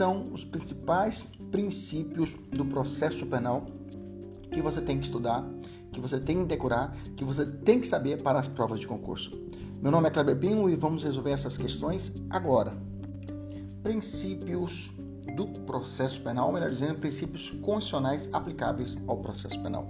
São os principais princípios do processo penal que você tem que estudar que você tem que decorar, que você tem que saber para as provas de concurso. Meu nome é Kleber Pinho e vamos resolver essas questões agora. Princípios do processo penal, melhor dizendo, princípios constitucionais aplicáveis ao processo penal.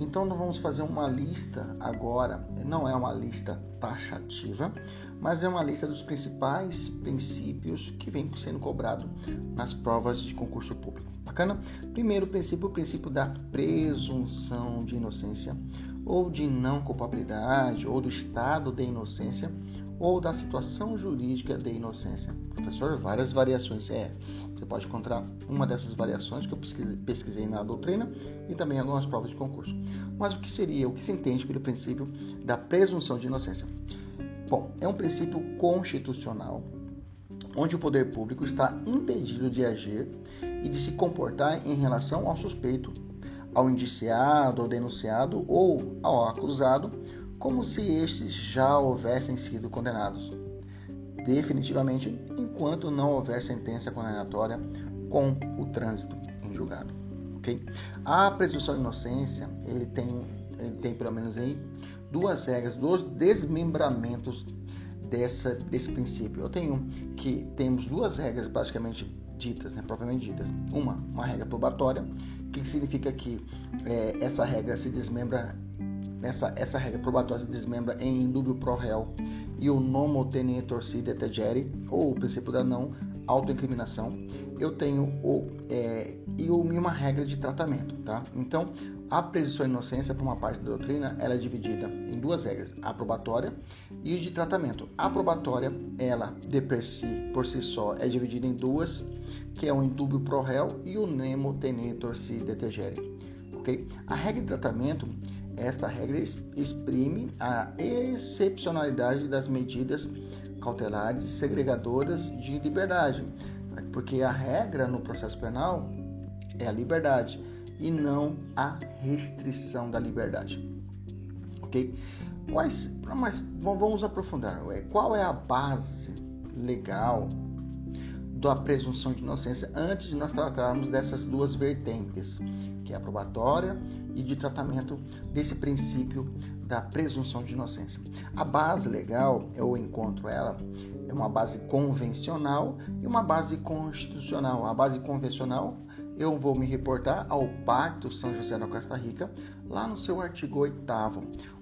Então, nós vamos fazer uma lista agora, não é uma lista taxativa, mas é uma lista dos principais princípios que vem sendo cobrado nas provas de concurso público. Bacana? Primeiro princípio, o princípio da presunção de inocência ou de não culpabilidade ou do estado de inocência ou da situação jurídica de inocência. Professor, várias variações. É, você pode encontrar uma dessas variações que eu pesquisei na doutrina e também algumas provas de concurso. Mas o que seria, o que se entende pelo princípio da presunção de inocência? Bom, é um princípio constitucional onde o poder público está impedido de agir e de se comportar em relação ao suspeito, ao indiciado, ao denunciado ou ao acusado como se estes já houvessem sido condenados. Definitivamente, enquanto não houver sentença condenatória com o trânsito em julgado. Okay? A presunção de inocência, ele tem, ele tem pelo menos aí duas regras, dois desmembramentos dessa, desse princípio. Eu tenho que temos duas regras basicamente ditas, né, propriamente ditas. Uma, uma regra probatória, que significa que é, essa regra se desmembra essa, essa regra probatória se desmembra em indúbio pro réu e o nomo tenetur si detegere, ou o princípio da não autoincriminação, eu tenho o, é, e uma regra de tratamento, tá? Então, a presunção de inocência, por uma parte da doutrina, ela é dividida em duas regras, a probatória e de tratamento. A probatória, ela, de per si, por si só, é dividida em duas, que é o indúbio pro réu e o nemo tenetur si detegere, ok? A regra de tratamento esta regra exprime a excepcionalidade das medidas cautelares e segregadoras de liberdade, porque a regra no processo penal é a liberdade e não a restrição da liberdade. Ok? Quais, mas vamos aprofundar. Qual é a base legal da presunção de inocência antes de nós tratarmos dessas duas vertentes, que é a probatória e de tratamento desse princípio da presunção de inocência. A base legal, eu encontro ela, é uma base convencional e uma base constitucional. A base convencional, eu vou me reportar ao Pacto São José da Costa Rica, lá no seu artigo 8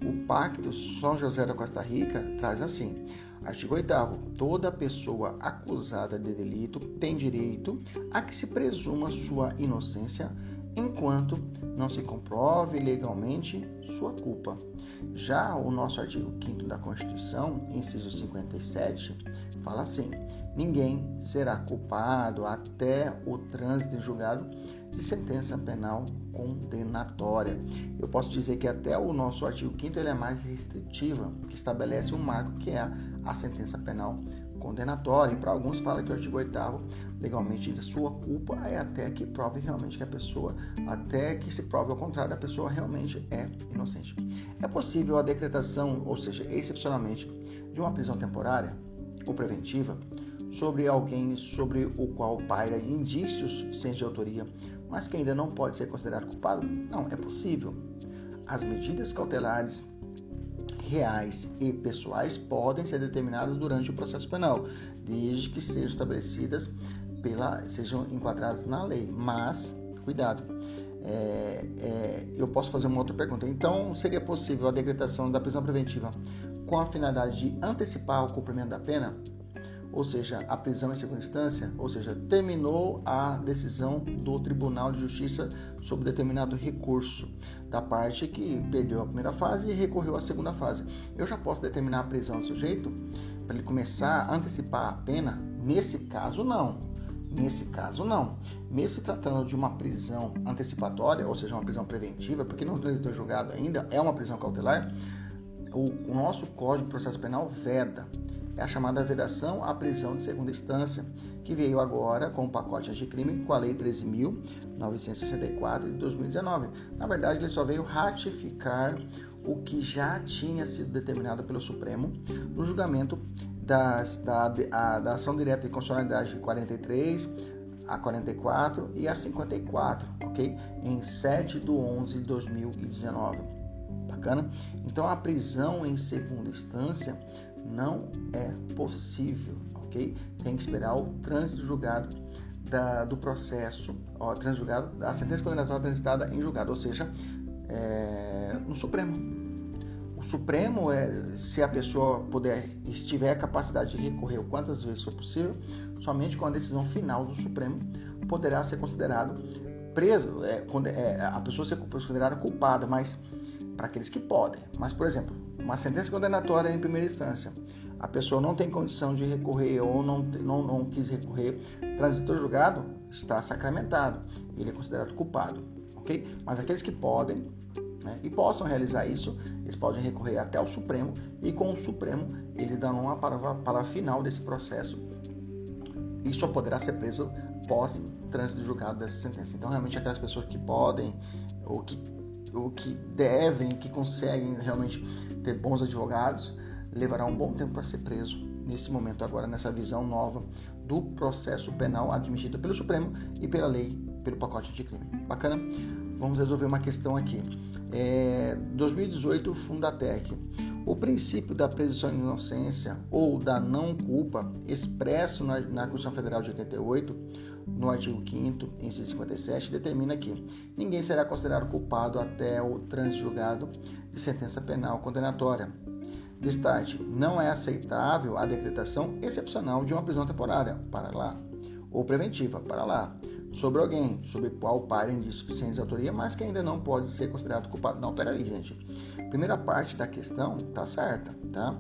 O Pacto São José da Costa Rica traz assim: Artigo 8 Toda pessoa acusada de delito tem direito a que se presuma sua inocência enquanto não se comprove legalmente sua culpa. Já o nosso artigo 5 da Constituição, inciso 57, fala assim: ninguém será culpado até o trânsito em julgado de sentença penal condenatória. Eu posso dizer que até o nosso artigo 5 ele é mais restritiva, que estabelece um marco que é a sentença penal condenatória. E para alguns fala que o artigo 8 legalmente de sua culpa é até que prove realmente que a pessoa, até que se prove ao contrário, a pessoa realmente é inocente. É possível a decretação, ou seja, excepcionalmente, de uma prisão temporária ou preventiva sobre alguém sobre o qual paira indícios sem de autoria, mas que ainda não pode ser considerado culpado? Não, é possível. As medidas cautelares reais e pessoais podem ser determinadas durante o processo penal, desde que sejam estabelecidas pela, sejam enquadrados na lei. Mas, cuidado, é, é, eu posso fazer uma outra pergunta. Então, seria possível a decretação da prisão preventiva com a finalidade de antecipar o cumprimento da pena? Ou seja, a prisão em segunda instância, ou seja, terminou a decisão do Tribunal de Justiça sobre determinado recurso da parte que perdeu a primeira fase e recorreu à segunda fase. Eu já posso determinar a prisão do sujeito para ele começar a antecipar a pena? Nesse caso, não. Nesse caso, não. Mesmo se tratando de uma prisão antecipatória, ou seja, uma prisão preventiva, porque não transitou julgado ainda, é uma prisão cautelar, o, nosso Código de Processo Penal veda. É a chamada vedação à prisão de segunda instância, que veio agora com o pacote anticrime com a Lei 13.964 de 2019. Na verdade, ele só veio ratificar o que já tinha sido determinado pelo Supremo no julgamento das, da, a, da ação direta de constitucionalidade 43, a 44 e a 54, ok? Em 7 de 11 de 2019. Bacana? Então a prisão em segunda instância não é possível, ok? Tem que esperar o trânsito julgado da, do processo, ó, julgado, a sentença condenatória transitada em julgado, ou seja, é, no Supremo. O Supremo é, se a pessoa puder, estiver a capacidade de recorrer quantas vezes for possível, somente com a decisão final do Supremo poderá ser considerado preso, é, é, a pessoa ser considerada culpada, mas para aqueles que podem. Mas, por exemplo, uma sentença condenatória em primeira instância, a pessoa não tem condição de recorrer ou não, não, não quis recorrer, transitor julgado está sacramentado, ele é considerado culpado, ok? Mas aqueles que podem, né, e possam realizar isso, eles podem recorrer até o Supremo e com o Supremo eles dão uma palavra final desse processo e só poderá ser preso pós trânsito julgado dessa sentença. Então, realmente, aquelas pessoas que podem ou que, ou que devem, que conseguem realmente ter bons advogados, levará um bom tempo para ser preso nesse momento agora, nessa visão nova do processo penal admitido pelo Supremo e pela lei, pelo pacote de crime. Bacana? Vamos resolver uma questão aqui. É, 2018, Fundatec. O princípio da presunção de inocência ou da não culpa, expresso na, na Constituição Federal de 88, no artigo 5 em 157, determina que ninguém será considerado culpado até o trânsito julgado de sentença penal condenatória. Destaque: não é aceitável a decretação excepcional de uma prisão temporária, para lá, ou preventiva, para lá, sobre alguém sobre qual parem indícios suficientes de autoria, mas que ainda não pode ser considerado culpado. Não, peraí, gente. Primeira parte da questão tá certa, tá?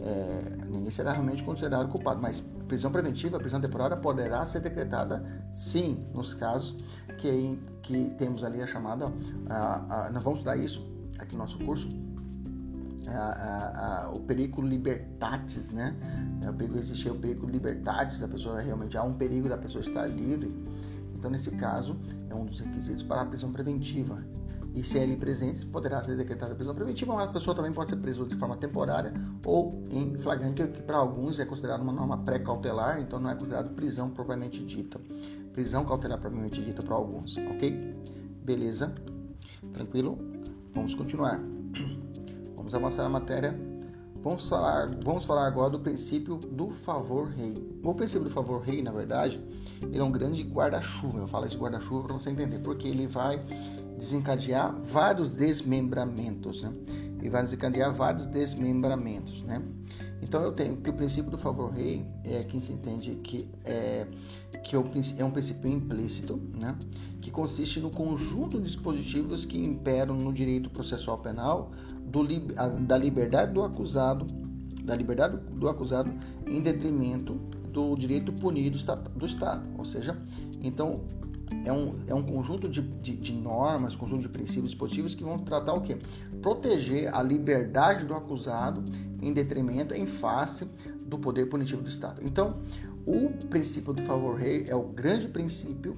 É, ninguém será realmente considerado culpado, mas prisão preventiva, prisão temporária poderá ser decretada sim, nos casos que, que temos ali a chamada, a, nós vamos estudar isso aqui no nosso curso, a, o perigo libertatis, né? É, o perigo existir, o perigo libertatis, a pessoa realmente há um perigo da pessoa estar livre. Então, nesse caso, é um dos requisitos para a prisão preventiva. E se é ali presente, poderá ser decretada prisão preventiva, mas a pessoa também pode ser presa de forma temporária ou em flagrante, que para alguns é considerado uma norma pré-cautelar, então não é considerado prisão propriamente dita. Prisão cautelar propriamente dita para alguns, ok? Beleza? Tranquilo? Vamos continuar. Vamos avançar na matéria Vamos falar, vamos falar agora do princípio do favor rei. O princípio do favor rei, na verdade, ele é um grande guarda-chuva. Eu falo esse guarda-chuva para você entender, porque ele vai desencadear vários desmembramentos, né? E vai desencadear vários desmembramentos, né? Então eu tenho que o princípio do favor rei é que se entende que é que é um princípio implícito, né? Que consiste no conjunto de dispositivos que imperam no direito processual penal do, da liberdade do acusado, da liberdade do acusado em detrimento do direito punido do Estado. Ou seja, então é um, é um conjunto de, de, de normas, conjunto de princípios dispositivos que vão tratar o quê? Proteger a liberdade do acusado em detrimento, em face do poder punitivo do Estado. Então, o princípio do favor rei é o grande princípio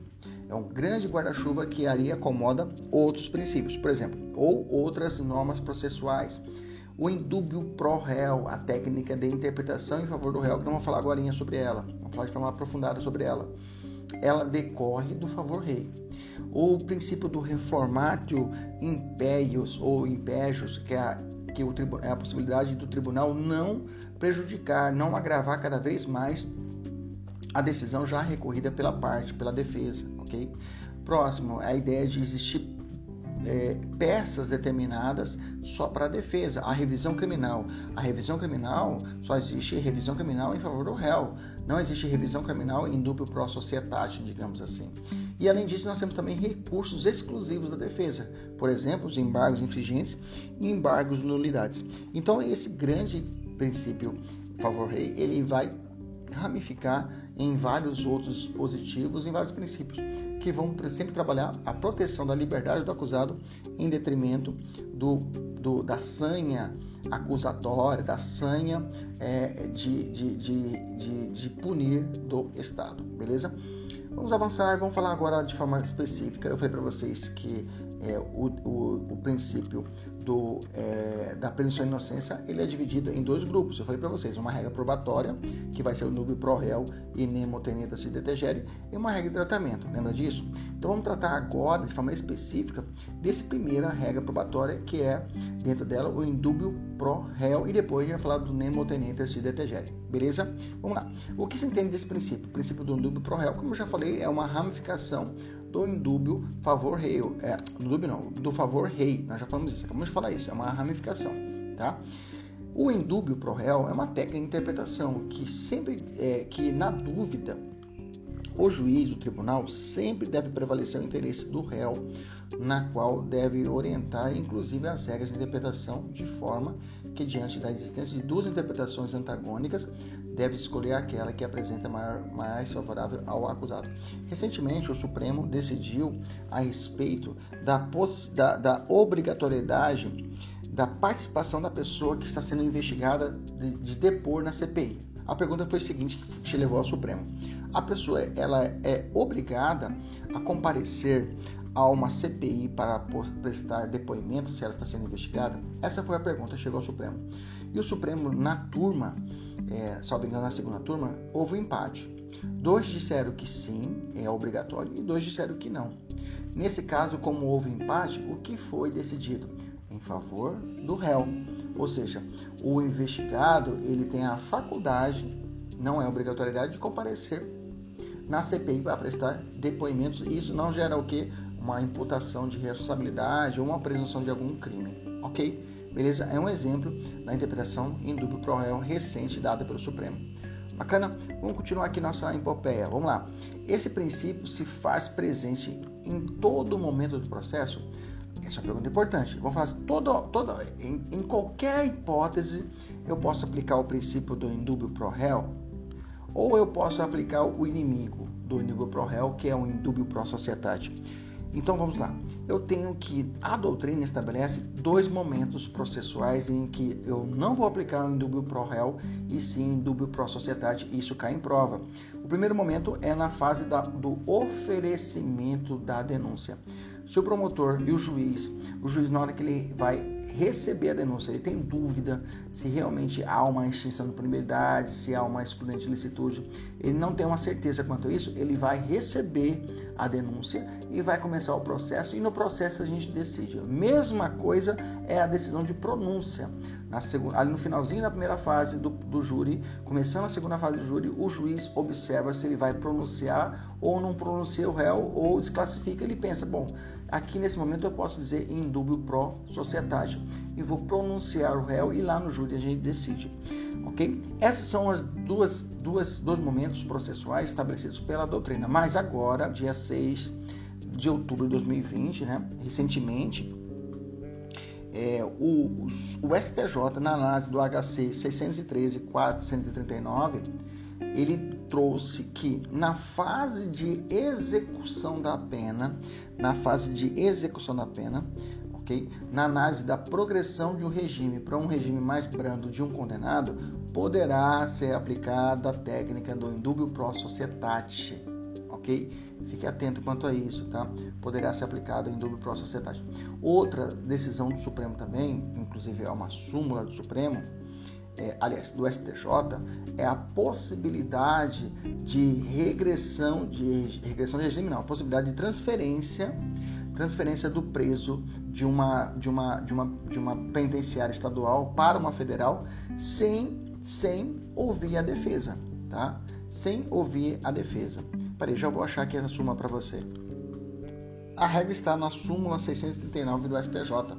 é um grande guarda-chuva que ali acomoda outros princípios, por exemplo, ou outras normas processuais. O indúbio pro réu, a técnica de interpretação em favor do réu, que não vamos falar agora sobre ela, vamos falar de forma aprofundada sobre ela. Ela decorre do favor rei. O princípio do reformatio impérios ou impégios, que é a, que o, é a possibilidade do tribunal não prejudicar, não agravar cada vez mais a decisão já recorrida pela parte, pela defesa, ok? Próximo, a ideia de existir é, peças determinadas só para a defesa. A revisão criminal. A revisão criminal só existe revisão criminal em favor do réu. Não existe revisão criminal em duplo pro societate, digamos assim. E além disso, nós temos também recursos exclusivos da defesa. Por exemplo, os embargos infringentes e embargos nulidades. Então, esse grande princípio favor rei, ele vai ramificar em vários outros dispositivos, em vários princípios que vão sempre trabalhar a proteção da liberdade do acusado em detrimento do, do da sanha acusatória, da sanha é, de, de, de, de, de punir do Estado, beleza? Vamos avançar, vamos falar agora de forma específica. Eu falei para vocês que é, o, o, o, princípio do, é, da presunção de inocência ele é dividido em dois grupos. Eu falei para vocês, uma regra probatória, que vai ser o nubio pro réu e nemo tenenta se detegere, e uma regra de tratamento. Lembra disso? Então vamos tratar agora, de forma específica, dessa primeira regra probatória, que é, dentro dela, o indúbio pro réu, e depois a gente vai falar do nemo tenenta se detegere. Beleza? Vamos lá. O que se entende desse princípio? O princípio do indúbio pro réu, como eu já falei, é uma ramificação do indúbio favor rei, é, indúbio não, do favor rei, nós já falamos isso, acabamos de falar isso, é uma ramificação, tá? O indúbio pro réu é uma técnica de interpretação que sempre, é, que na dúvida, o juiz, o tribunal, sempre deve prevalecer o interesse do réu, na qual deve orientar, inclusive, as regras de interpretação, de forma que, diante da existência de duas interpretações antagônicas, deve escolher aquela que apresenta maior, mais favorável ao acusado. Recentemente, o Supremo decidiu a respeito da, da, da obrigatoriedade da participação da pessoa que está sendo investigada de, de depor na CPI. A pergunta foi a seguinte que te levou ao Supremo. A pessoa ela é obrigada a comparecer a uma CPI para prestar depoimento se ela está sendo investigada? Essa foi a pergunta, chegou ao Supremo. E o Supremo, na turma, é, salvo engano, na segunda turma, houve um empate. Dois disseram que sim, é obrigatório, e dois disseram que não. Nesse caso, como houve empate, o que foi decidido? Em favor do réu. Ou seja, o investigado ele tem a faculdade, não é obrigatoriedade, de comparecer na CPI para prestar depoimentos. Isso não gera o que? Uma imputação de responsabilidade ou uma presunção de algum crime, ok? Beleza? É um exemplo da interpretação em duplo pro réu recente dada pelo Supremo. Bacana? Vamos continuar aqui nossa epopeia. Vamos lá. Esse princípio se faz presente em todo momento do processo? Essa é uma pergunta importante. Vamos falar assim, todo, todo, em, em qualquer hipótese eu posso aplicar o princípio do indúbio pro réu ou eu posso aplicar o inimigo do indúbio pro réu, que é o indúbio pro societate. Então vamos lá. Eu tenho que a doutrina estabelece dois momentos processuais em que eu não vou aplicar o indúbio pro réu e sim indúbio pro sociedade. Isso cai em prova. O primeiro momento é na fase da, do oferecimento da denúncia. Se o promotor e o juiz, o juiz na hora que ele vai receber a denúncia, ele tem dúvida se realmente há uma extinção de punibilidade, se há uma excludente de licitude, ele não tem uma certeza quanto a isso, ele vai receber a denúncia e vai começar o processo e no processo a gente decide. Mesma coisa é a decisão de pronúncia. Na segunda, ali no finalzinho da primeira fase do, do júri, começando a segunda fase do júri, o juiz observa se ele vai pronunciar ou não pronuncia o réu ou desclassifica. Ele pensa, bom, Aqui nesse momento eu posso dizer em dúbio pro societate e vou pronunciar o réu e lá no júri a gente decide. Ok? Essas são as duas, duas, dois momentos processuais estabelecidos pela doutrina. Mas agora, dia 6 de outubro de 2020, né, recentemente, é, o, o STJ, na análise do HC 613-439, ele trouxe que na fase de execução da pena, na fase de execução da pena, ok? Na análise da progressão de um regime para um regime mais brando de um condenado, poderá ser aplicada a técnica do indúbio pro societate, ok? Fique atento quanto a isso, tá? Poderá ser aplicado em indúbio pro societate. Outra decisão do Supremo também, inclusive é uma súmula do Supremo, é, aliás, do STJ, é a possibilidade de regressão de regressão de regime, não, a possibilidade de transferência transferência do preso de uma de uma de uma de uma penitenciária estadual para uma federal sem sem ouvir a defesa, tá? sem ouvir a defesa. Peraí, já vou achar aqui essa súmula para você. A regra está na súmula 639 do STJ.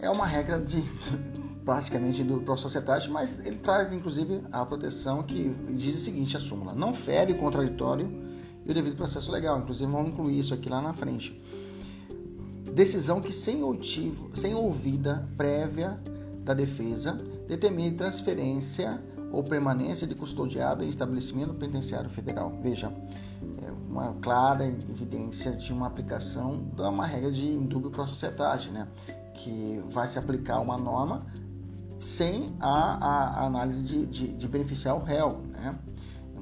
É uma regra de praticamente do pro sociedade, mas ele traz inclusive a proteção que diz o seguinte: a súmula não fere o contraditório e o devido processo legal. Inclusive, vamos incluir isso aqui lá na frente. Decisão que, sem, motivo, sem ouvida prévia da defesa, determine transferência ou permanência de custodiado em estabelecimento penitenciário federal. Veja, é uma clara evidência de uma aplicação de uma regra de indúbio para a sociedade, né? que vai se aplicar uma norma sem a, a análise de, de, de, beneficiar o réu. Né?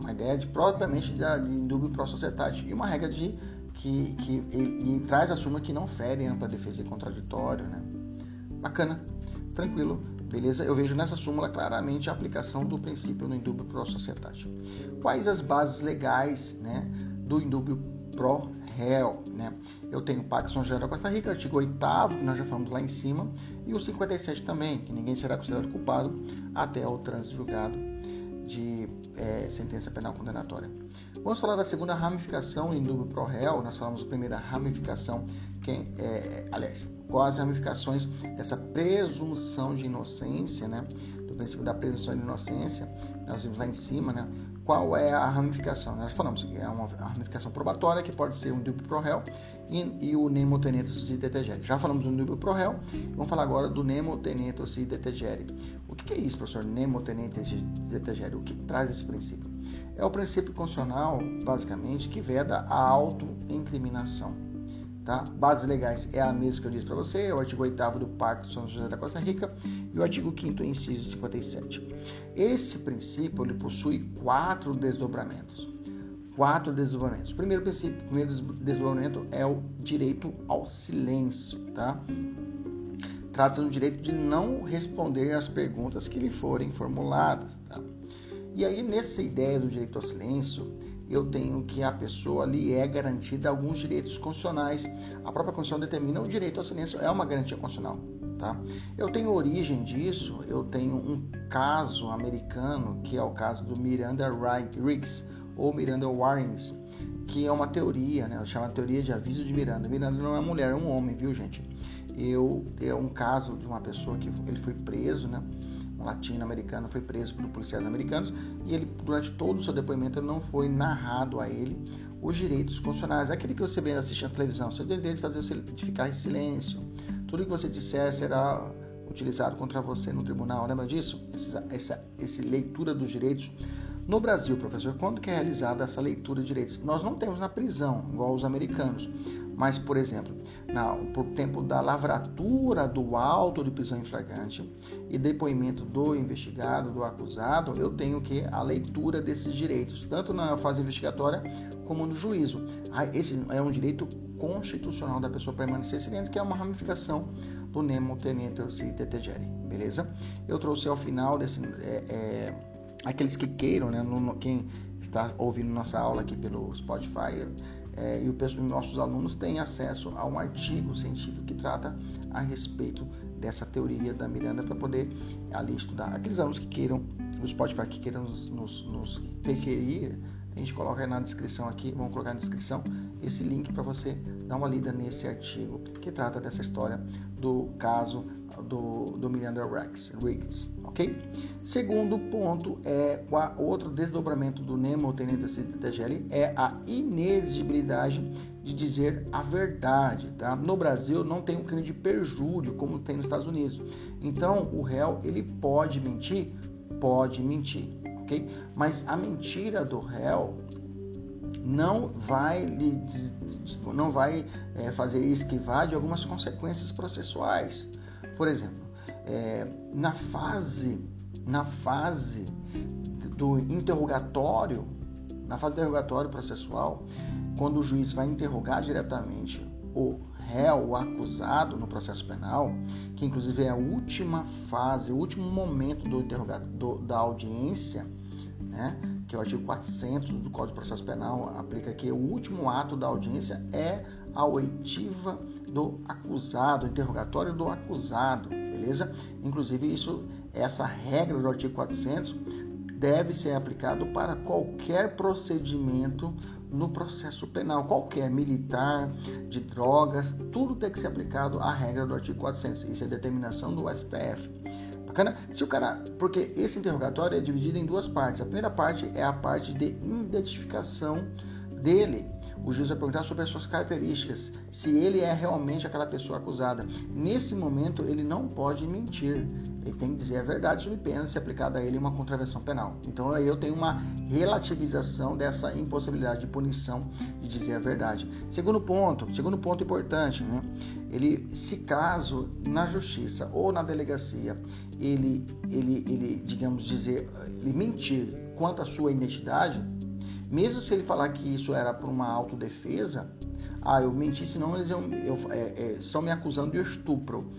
Uma ideia de propriamente de, indúbio para a sociedade e uma regra de que, que e, e traz a súmula que não fere ampla defesa e contraditório. Né? Bacana, tranquilo. Beleza? Eu vejo nessa súmula claramente a aplicação do princípio do indúbio pro sociedade. Quais as bases legais né, do indúbio pro réu? Né? Eu tenho o Pacto São José da Costa Rica, artigo 8 que nós já falamos lá em cima, e o 57 também, que ninguém será considerado culpado até o trânsito julgado de é, sentença penal condenatória. Vamos falar da segunda ramificação em dúvida pro réu. Nós falamos da primeira ramificação, que é, aliás, quais as ramificações dessa presunção de inocência, né? Do princípio da presunção de inocência, nós vimos lá em cima, né? Qual é a ramificação? Nós falamos que é uma ramificação probatória, que pode ser um duplo pro réu, e, e o nemo tenetus si detegere. Já falamos do duplo pro réu, vamos falar agora do nemo tenetus si detegere. O que é isso, professor? Nemo tenetus si detegere. O que traz esse princípio? É o princípio constitucional, basicamente, que veda a autoincriminação. Tá? Bases legais é a mesma que eu disse para você, é o artigo 8 do Pacto de São José da Costa Rica e o artigo 5 inciso 57. Esse princípio ele possui quatro desdobramentos. Quatro desdobramentos. O primeiro princípio, primeiro desdobramento é o direito ao silêncio, tá? Trata-se do direito de não responder às perguntas que lhe forem formuladas, tá? E aí, nessa ideia do direito ao silêncio, eu tenho que a pessoa ali é garantida alguns direitos constitucionais. A própria Constituição determina o direito ao silêncio é uma garantia constitucional. Tá? Eu tenho origem disso, eu tenho um caso americano, que é o caso do Miranda Riggs, ou Miranda Warrens, que é uma teoria, né? chama teoria de aviso de Miranda. Miranda não é mulher, é um homem, viu gente? Eu, é um caso de uma pessoa que ele foi preso, né? Latino-americano foi preso por policiais americanos e ele, durante todo o seu depoimento, não foi narrado a ele os direitos constitucionais. Aquele que você vem assistir na televisão, seu dever de fazer de ficar em silêncio. Tudo que você disser será utilizado contra você no tribunal. Lembra disso? Essa, essa, essa leitura dos direitos. No Brasil, professor, quando que é realizada essa leitura de direitos? Nós não temos na prisão, igual os americanos. Mas, por exemplo, na, por tempo da lavratura do auto de prisão em flagrante e depoimento do investigado, do acusado, eu tenho que a leitura desses direitos, tanto na fase investigatória como no juízo. Ah, esse é um direito constitucional da pessoa permanecer silente, que é uma ramificação do nemo tenente si detegere, beleza? Eu trouxe ao final desse é, é, aqueles que queiram, né, no, quem está ouvindo nossa aula aqui pelo Spotify, é, e o nossos alunos têm acesso a um artigo científico que trata a respeito dessa teoria da Miranda para poder ali estudar. Aqueles alunos que queiram, o Spotify que queiram nos, nos, nos requerir, a gente coloca na descrição aqui, vamos colocar na descrição esse link para você dar uma lida nesse artigo que trata dessa história do caso do, do Miranda Rex, Riggs, ok? Segundo ponto é outro desdobramento do Nemo Tenente DGL é a inexigibilidade de dizer a verdade, tá? No Brasil não tem um crime de perjúrio como tem nos Estados Unidos. Então o réu ele pode mentir, pode mentir, ok? Mas a mentira do réu não vai lhe não vai é, fazer esquivar de algumas consequências processuais. Por exemplo, é, na fase na fase do interrogatório, na fase do interrogatório processual, quando o juiz vai interrogar diretamente o réu, o acusado no processo penal, que inclusive é a última fase, o último momento do interrogatório da audiência, né? que é o artigo 400 do Código de Processo Penal aplica que o último ato da audiência é a oitiva do acusado, o interrogatório do acusado, beleza? Inclusive isso, essa regra do artigo 400 deve ser aplicado para qualquer procedimento no processo penal, qualquer militar, de drogas, tudo tem que ser aplicado à regra do artigo 400. Isso é determinação do STF. Bacana? Se o cara, porque esse interrogatório é dividido em duas partes. A primeira parte é a parte de identificação dele o juiz vai perguntar sobre as suas características, se ele é realmente aquela pessoa acusada. Nesse momento, ele não pode mentir. Ele tem que dizer a verdade sob pena se aplicada a ele uma contravenção penal. Então aí eu tenho uma relativização dessa impossibilidade de punição de dizer a verdade. Segundo ponto, segundo ponto importante, né? Ele, se caso na justiça ou na delegacia ele, ele, ele, digamos dizer, ele mentir quanto à sua identidade, mesmo se ele falar que isso era por uma autodefesa, ah, eu menti, senão eles eu, eu, é, é, estão me acusando de estupro.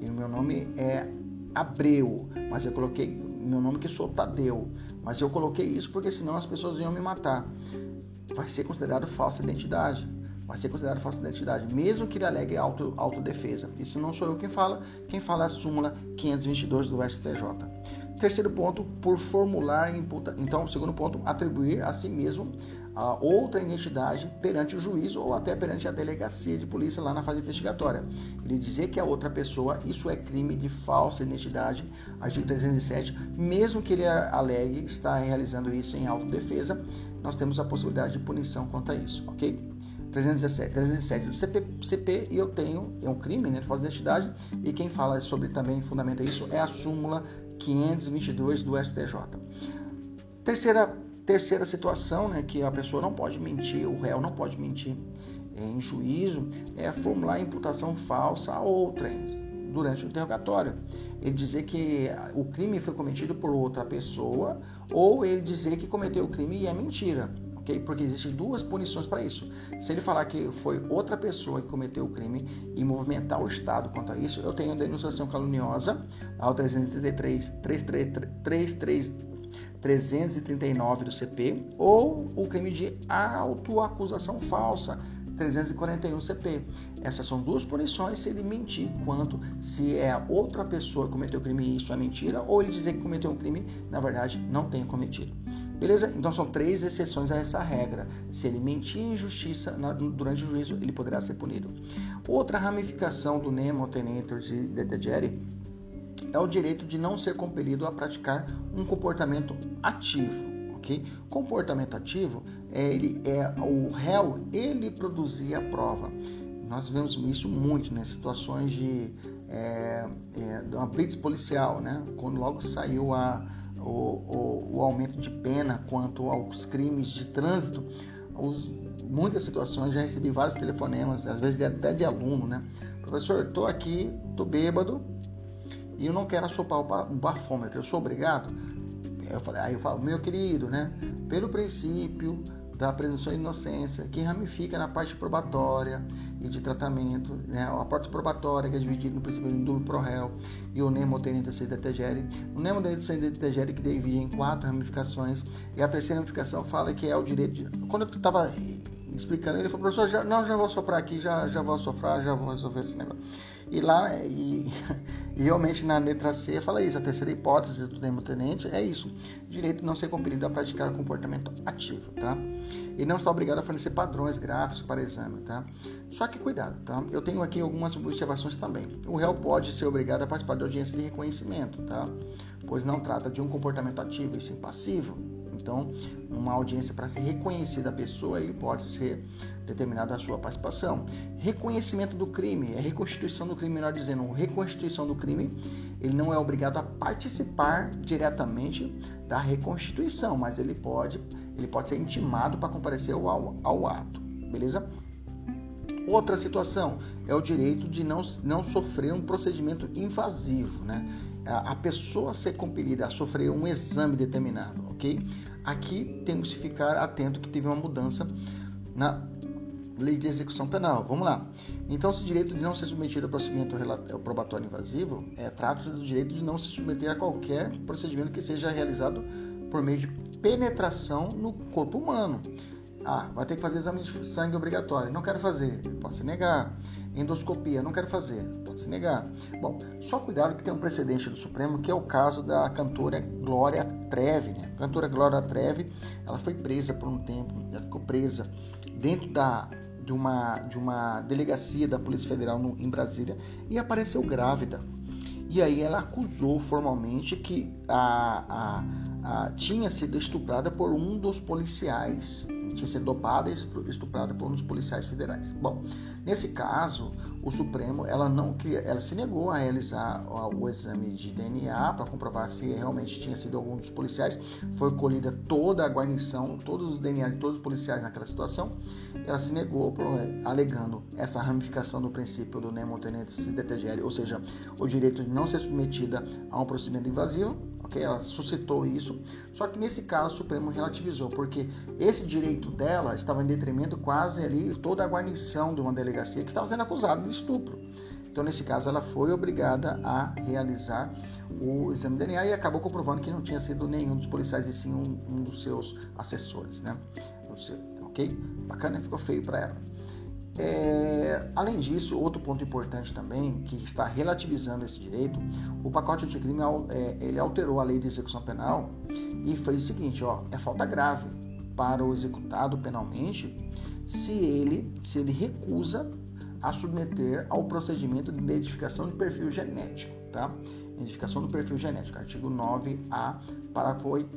E meu nome é Abreu, mas eu coloquei meu nome que sou Tadeu, mas eu coloquei isso porque senão as pessoas iam me matar. Vai ser considerado falsa identidade. Vai ser considerado falsa identidade, mesmo que ele alegue auto, autodefesa. Isso não sou eu quem fala, quem fala é a súmula 522 do STJ. Terceiro ponto, por formular imputa. Então, segundo ponto, atribuir a si mesmo a outra identidade perante o juiz ou até perante a delegacia de polícia lá na fase investigatória. Ele dizer que a outra pessoa, isso é crime de falsa identidade, artigo 307, mesmo que ele alegue estar realizando isso em autodefesa, nós temos a possibilidade de punição quanto a isso, ok? 317, 307 do CP, CP e eu tenho, é um crime né, de falsa identidade, e quem fala sobre também, fundamenta isso, é a súmula 522 do STJ. Terceira, terceira situação, né, que a pessoa não pode mentir, o réu não pode mentir em juízo, é formular imputação falsa a outrem durante o interrogatório. Ele dizer que o crime foi cometido por outra pessoa ou ele dizer que cometeu o crime e é mentira? Porque existem duas punições para isso. Se ele falar que foi outra pessoa que cometeu o crime e movimentar o Estado quanto a isso, eu tenho denunciação caluniosa ao 333, 333, 339 do CP ou o crime de autoacusação falsa, 341 CP. Essas são duas punições se ele mentir quanto se é outra pessoa que cometeu o crime e isso é mentira, ou ele dizer que cometeu um crime, na verdade, não tenha cometido. Beleza? Então são três exceções a essa regra. Se ele mentir em justiça durante o juízo, ele poderá ser punido. Outra ramificação do Nemo Tenetor de Detegere é o direito de não ser compelido a praticar um comportamento ativo. ok? Comportamento ativo é, ele, é o réu, ele produzir a prova. Nós vemos isso muito, né? Situações de é, é, uma blitz policial, né? Quando logo saiu a o, o, o aumento de pena quanto aos crimes de trânsito, os, muitas situações já recebi vários telefonemas, às vezes até de aluno, né? Professor, estou aqui, estou bêbado e eu não quero assopar o bafômetro, eu sou obrigado? Eu falei, aí eu falo, meu querido, né? Pelo princípio da presunção de inocência, que ramifica na parte probatória e de tratamento, né? a parte probatória que é dividida no princípio do duplo pro réu e o nemo tenente se detegere. O nemo tenente se detegere que divide em quatro ramificações e a terceira ramificação fala que é o direito de... Quando eu estava explicando, ele falou, professor, já, não, já vou soprar aqui, já, já vou sofrer, já vou resolver esse negócio. E lá, e, e, realmente na letra C fala isso, a terceira hipótese do termo tenente é isso, direito de não ser compelido a praticar comportamento ativo, tá? E não está obrigado a fornecer padrões gráficos para exame, tá? Só que cuidado, tá? Eu tenho aqui algumas observações também. O réu pode ser obrigado a participar de audiência de reconhecimento, tá? Pois não trata de um comportamento ativo e sim passivo. Então, uma audiência para ser reconhecida a pessoa, ele pode ser determinada a sua participação. Reconhecimento do crime, é reconstituição do crime, melhor dizendo, reconstituição do crime, ele não é obrigado a participar diretamente da reconstituição, mas ele pode, ele pode ser intimado para comparecer ao, ao ato, beleza? Outra situação é o direito de não, não sofrer um procedimento invasivo, né? A pessoa ser compelida a sofrer um exame determinado, ok? Aqui temos que ficar atento que teve uma mudança na lei de execução penal. Vamos lá. Então, esse direito de não ser submetido ao procedimento probatório invasivo é trata-se do direito de não se submeter a qualquer procedimento que seja realizado por meio de penetração no corpo humano. Ah, vai ter que fazer exame de sangue obrigatório. Não quero fazer. Pode se negar. Endoscopia, não quero fazer, pode se negar. Bom, só cuidado que tem um precedente do Supremo, que é o caso da cantora Glória Trevi. Né? A cantora Glória Trevi, ela foi presa por um tempo, ela ficou presa dentro da, de, uma, de uma delegacia da Polícia Federal no, em Brasília e apareceu grávida. E aí ela acusou formalmente que a, a, a, tinha sido estuprada por um dos policiais, tinha sido dopada e estuprada por um dos policiais federais. Bom, nesse caso, o Supremo ela não ela se negou a realizar o exame de DNA para comprovar se realmente tinha sido algum dos policiais. Foi colhida toda a guarnição, todos os DNA de todos os policiais naquela situação. Ela se negou alegando essa ramificação do princípio do nemo tenente detegere, ou seja, o direito de não ser submetida a um procedimento invasivo. Okay? Ela suscitou isso. Só que nesse caso o Supremo relativizou, porque esse direito dela estava em detrimento quase ali toda a guarnição de uma delegacia que estava sendo acusada de estupro. Então, nesse caso, ela foi obrigada a realizar o exame de DNA e acabou comprovando que não tinha sido nenhum dos policiais, e sim um, um dos seus assessores, né? Ok? Bacana, ficou feio para ela. É, além disso, outro ponto importante também, que está relativizando esse direito, o pacote anticrime é, ele alterou a lei de execução penal e fez o seguinte, ó, é falta grave para o executado penalmente se ele, se ele recusa a submeter ao procedimento de identificação de perfil genético, tá? Identificação do perfil genético, artigo 9A, parágrafo 8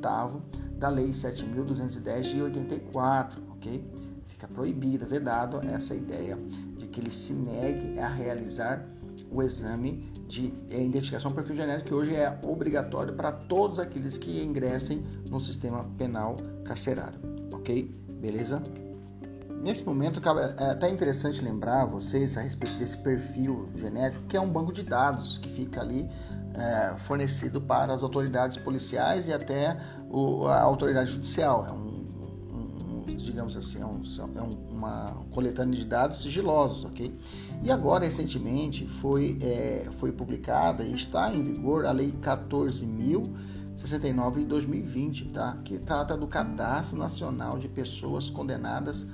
da Lei 7.210 de 84, ok? Fica proibida, vedado essa ideia de que ele se negue a realizar o exame de identificação do perfil genético, que hoje é obrigatório para todos aqueles que ingressem no sistema penal carcerário, ok? Beleza? Nesse momento, é até interessante lembrar vocês a respeito desse perfil genético, que é um banco de dados que fica ali é, fornecido para as autoridades policiais e até o, a autoridade judicial. É um, um digamos assim, é, um, é uma coletânea de dados sigilosos, ok? E agora, recentemente, foi, é, foi publicada e está em vigor a Lei 14.069 de 2020, tá? Que trata do Cadastro Nacional de Pessoas Condenadas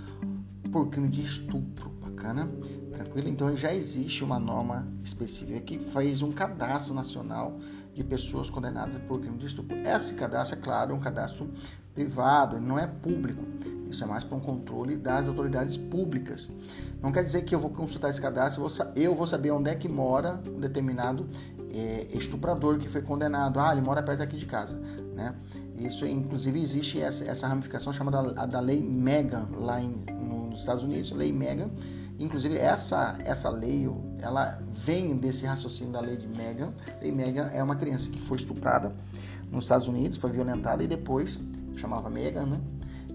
por crime de estupro. Bacana? Tranquilo? Então já existe uma norma específica que faz um cadastro nacional de pessoas condenadas por crime de estupro. Esse cadastro, é claro, é um cadastro privado, não é público. Isso é mais para um controle das autoridades públicas. Não quer dizer que eu vou consultar esse cadastro, eu vou saber onde é que mora um determinado é, estuprador que foi condenado. Ah, ele mora perto daqui de casa, né? Isso, inclusive, existe essa, essa ramificação chamada a da Lei Megan lá em, nos Estados Unidos, Lei Megan. Inclusive, essa, essa lei, ela vem desse raciocínio da Lei de Megan. Lei Megan é uma criança que foi estuprada nos Estados Unidos, foi violentada e depois chamava Megan, né?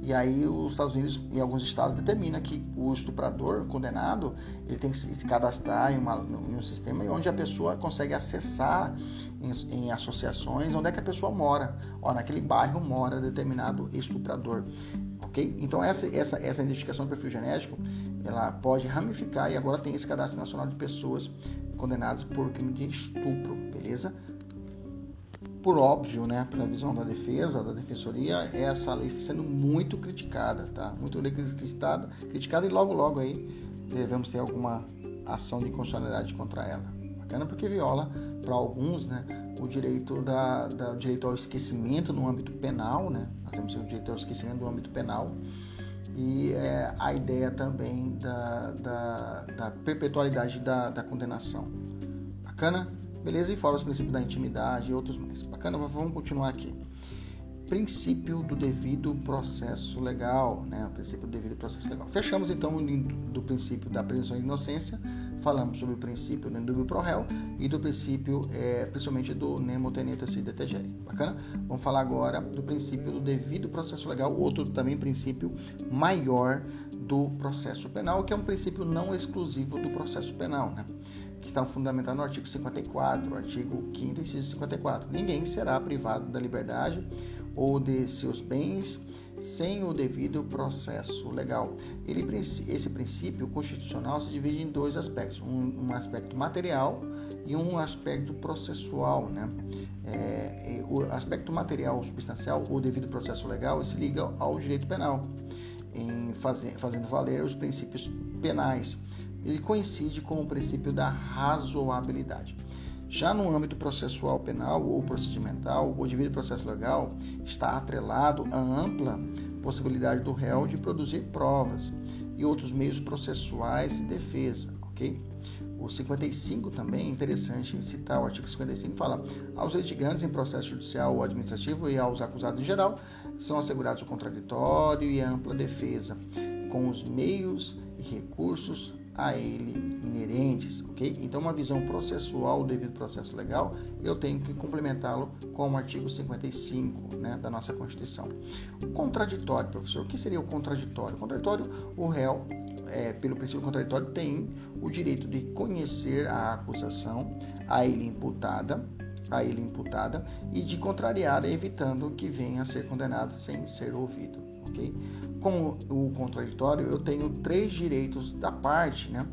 E aí os Estados Unidos, em alguns estados, determina que o estuprador condenado ele tem que se cadastrar em, uma, em um sistema onde a pessoa consegue acessar em, em, associações onde é que a pessoa mora. Ó, naquele bairro mora determinado estuprador. Ok? Então essa, essa, essa identificação do perfil genético ela pode ramificar e agora tem esse cadastro nacional de pessoas condenadas por crime de estupro, beleza? Por óbvio, né, pela visão da defesa, da defensoria, essa lei está sendo muito criticada, tá? Muito criticada, criticada e logo logo aí devemos ter alguma ação de inconstitucionalidade contra ela. Bacana porque viola para alguns, né, o direito da, da direito ao esquecimento no âmbito penal, né? Nós temos o direito ao esquecimento no âmbito penal e é, a ideia também da, da, da perpetualidade da, da condenação. Bacana? Beleza? E fora os princípios da intimidade e outros mais. Bacana, vamos continuar aqui. Princípio do devido processo legal, né? O princípio do devido processo legal. Fechamos então do princípio da presunção de inocência, falamos sobre o princípio do indúbio pro réu e do princípio, é, principalmente do nemo tenente si detegere. Bacana? Vamos falar agora do princípio do devido processo legal, outro também princípio maior do processo penal, que é um princípio não exclusivo do processo penal, né? Que estão fundamentados no artigo 54, artigo 5 inciso 54. Ninguém será privado da liberdade ou de seus bens sem o devido processo legal. Ele, esse princípio constitucional se divide em dois aspectos, um, um aspecto material e um aspecto processual. Né? É, o aspecto material substancial, o devido processo legal, se liga ao direito penal, em fazer, fazendo valer os princípios penais ele coincide com o princípio da razoabilidade. Já no âmbito processual penal ou procedimental, o devido processo legal está atrelado à ampla possibilidade do réu de produzir provas e outros meios processuais de defesa, ok? O 55 também é interessante citar o artigo 55 fala aos litigantes em processo judicial ou administrativo e aos acusados em geral são assegurados o contraditório e a ampla defesa com os meios e recursos a ele inerentes, ok? Então, uma visão processual do devido processo legal, eu tenho que complementá-lo com o artigo 55 né, da nossa Constituição. O contraditório, professor, o que seria o contraditório? O contraditório, o réu, é, pelo princípio contraditório, tem o direito de conhecer a acusação a ele imputada, a ele imputada e de contrariar, evitando que venha a ser condenado sem ser ouvido, ok? Com o contraditório, eu tenho três direitos da parte, né?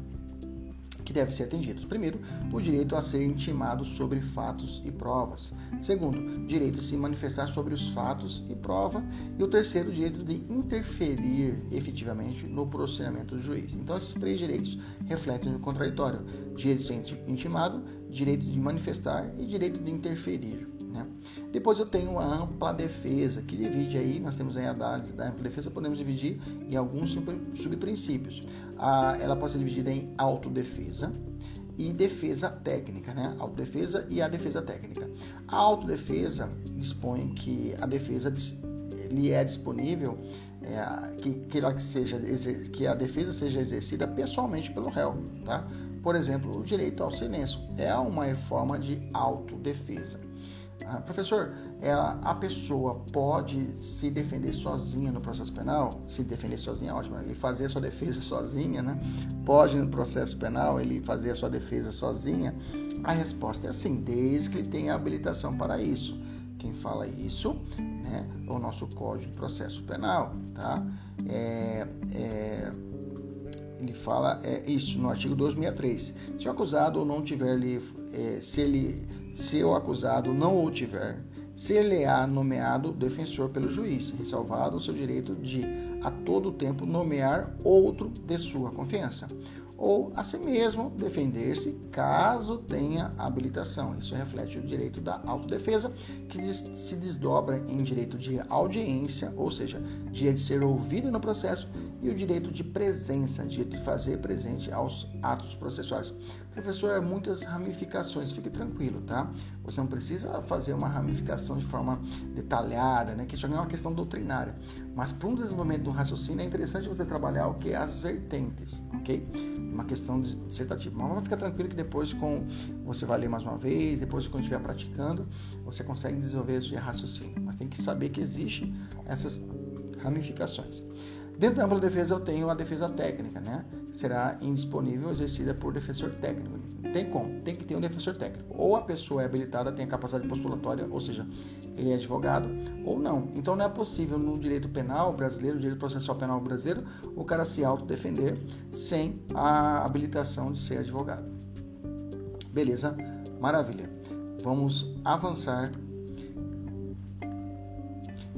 que devem ser atendidos. Primeiro, o direito a ser intimado sobre fatos e provas. Segundo, direito de se manifestar sobre os fatos e prova. E o terceiro, o direito de interferir efetivamente no procedimento do juiz. Então, esses três direitos refletem o contraditório: direito de ser intimado, direito de manifestar e direito de interferir. Né? Depois eu tenho a ampla defesa, que divide aí, nós temos aí a análise da ampla defesa, podemos dividir em alguns subprincípios. Ela pode ser dividida em autodefesa e defesa técnica, né? Autodefesa e a defesa técnica. A autodefesa dispõe que a defesa lhe é disponível é, que, que, ela seja, que a defesa seja exercida pessoalmente pelo réu, tá? Por exemplo, o direito ao silêncio é uma forma de autodefesa. Ah, professor, é, a pessoa pode se defender sozinha no processo penal? Se defender sozinha, ótimo. Ele fazer a sua defesa sozinha, né? Pode no processo penal ele fazer a sua defesa sozinha? A resposta é sim, desde que ele tenha habilitação para isso. Quem fala isso né, é o nosso Código de Processo Penal, tá? É, é, ele fala é, isso no artigo 263. Se o acusado não tiver, é, se ele se o acusado não o tiver, ser-lhe-á nomeado defensor pelo juiz, ressalvado o seu direito de, a todo tempo, nomear outro de sua confiança, ou a si mesmo defender-se caso tenha habilitação. Isso reflete o direito da autodefesa, que se desdobra em direito de audiência, ou seja, direito de ser ouvido no processo, e o direito de presença, direito de fazer presente aos atos processuais. Professor, é muitas ramificações, fique tranquilo, tá? Você não precisa fazer uma ramificação de forma detalhada, né? Que isso é uma questão doutrinária. Mas para um desenvolvimento do raciocínio é interessante você trabalhar o que? As vertentes, ok? Uma questão dissertativa. Mas fica tranquilo que depois com você vai ler mais uma vez, depois quando estiver praticando, você consegue desenvolver esse raciocínio. Mas tem que saber que existe essas ramificações. Dentro da ampla defesa eu tenho a defesa técnica, né? Será indisponível exercida por defensor técnico. Tem como? Tem que ter um defensor técnico. Ou a pessoa é habilitada, tem a capacidade postulatória, ou seja, ele é advogado, ou não. Então não é possível no direito penal brasileiro, no direito processual penal brasileiro, o cara se autodefender sem a habilitação de ser advogado. Beleza? Maravilha. Vamos avançar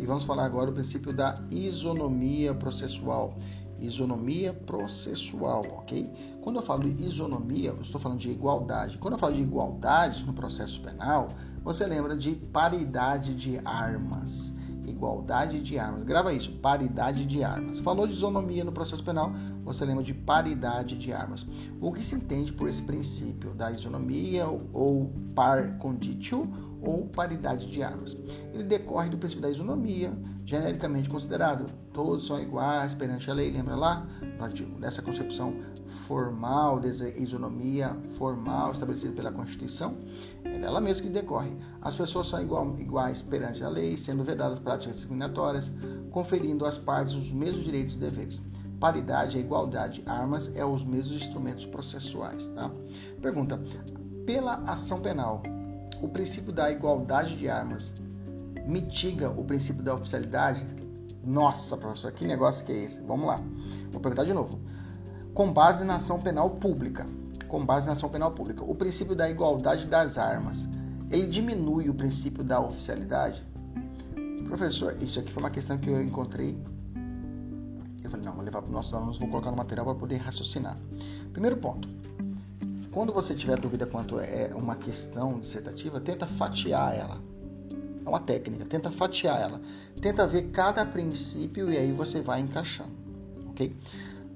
e vamos falar agora do princípio da isonomia processual. Isonomia processual, ok? Quando eu falo isonomia, eu estou falando de igualdade. Quando eu falo de igualdade no processo penal, você lembra de paridade de armas. Igualdade de armas. Grava isso, paridade de armas. Falou de isonomia no processo penal, você lembra de paridade de armas. O que se entende por esse princípio da isonomia ou par conditio ou paridade de armas. Ele decorre do princípio da isonomia, genericamente considerado. Todos são iguais perante a lei, lembra lá? Dessa concepção formal, dessa isonomia formal estabelecida pela Constituição, é dela mesma que decorre. As pessoas são igual, iguais perante a lei, sendo vedadas práticas discriminatórias, conferindo às partes os mesmos direitos e deveres. Paridade é igualdade, armas é os mesmos instrumentos processuais. Tá? Pergunta: pela ação penal, o princípio da igualdade de armas mitiga o princípio da oficialidade? Nossa, professor, que negócio que é esse? Vamos lá. Vou perguntar de novo. Com base na ação penal pública, com base na ação penal pública, o princípio da igualdade das armas, ele diminui o princípio da oficialidade? Professor, isso aqui foi uma questão que eu encontrei. Eu falei, não, vou levar para os nossos alunos, vou colocar no material para poder raciocinar. Primeiro ponto. Quando você tiver dúvida quanto é uma questão dissertativa, tenta fatiar ela. É uma técnica, tenta fatiar ela. Tenta ver cada princípio e aí você vai encaixando, ok?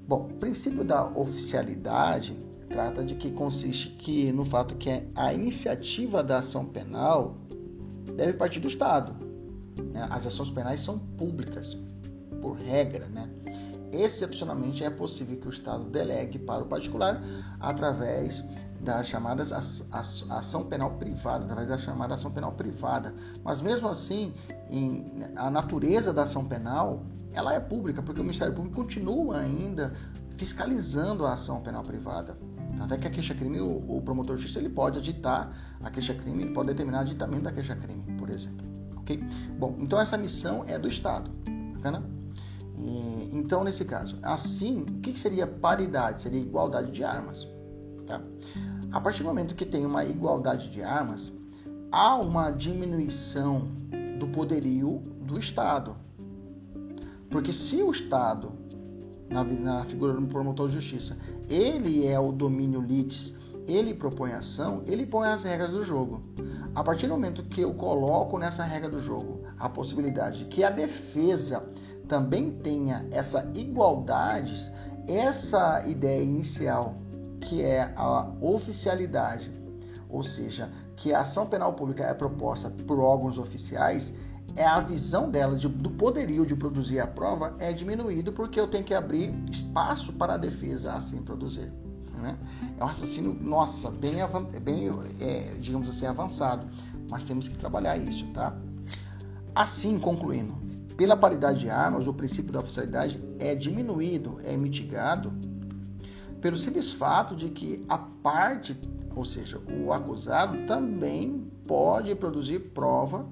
Bom, o princípio da oficialidade trata de que consiste que no fato que a iniciativa da ação penal deve partir do Estado. Né? As ações penais são públicas, por regra, né? Excepcionalmente é possível que o Estado delegue para o particular através das chamadas ação penal privada, através da chamada ação penal privada. Mas mesmo assim, em, a natureza da ação penal ela é pública, porque o Ministério Público continua ainda fiscalizando a ação penal privada. Até que a queixa-crime, o, o, promotor de justiça ele pode aditar a queixa-crime, ele pode determinar o aditamento da queixa-crime, por exemplo. Ok? Bom, então essa missão é do Estado. Bacana? Então, nesse caso, assim, o que seria paridade? Seria igualdade de armas. Tá? A partir do momento que tem uma igualdade de armas, há uma diminuição do poderio do Estado. Porque se o Estado na, na figura do promotor de justiça. Ele é o domínio litis, ele propõe a ação, ele põe as regras do jogo. A partir do momento que eu coloco nessa regra do jogo a possibilidade de que a defesa também tenha essa igualdade, essa ideia inicial, que é a oficialidade, ou seja, que a ação penal pública é proposta por órgãos oficiais, é a visão dela de, do poderio de produzir a prova é diminuído porque eu tenho que abrir espaço para a defesa assim produzir. Né? É um raciocínio, nossa, bem, bem é, digamos assim, avançado, mas temos que trabalhar isso, tá? Assim, concluindo, pela paridade de armas, o princípio da oficialidade é diminuído, é mitigado pelo simples fato de que a parte, ou seja, o acusado também pode produzir prova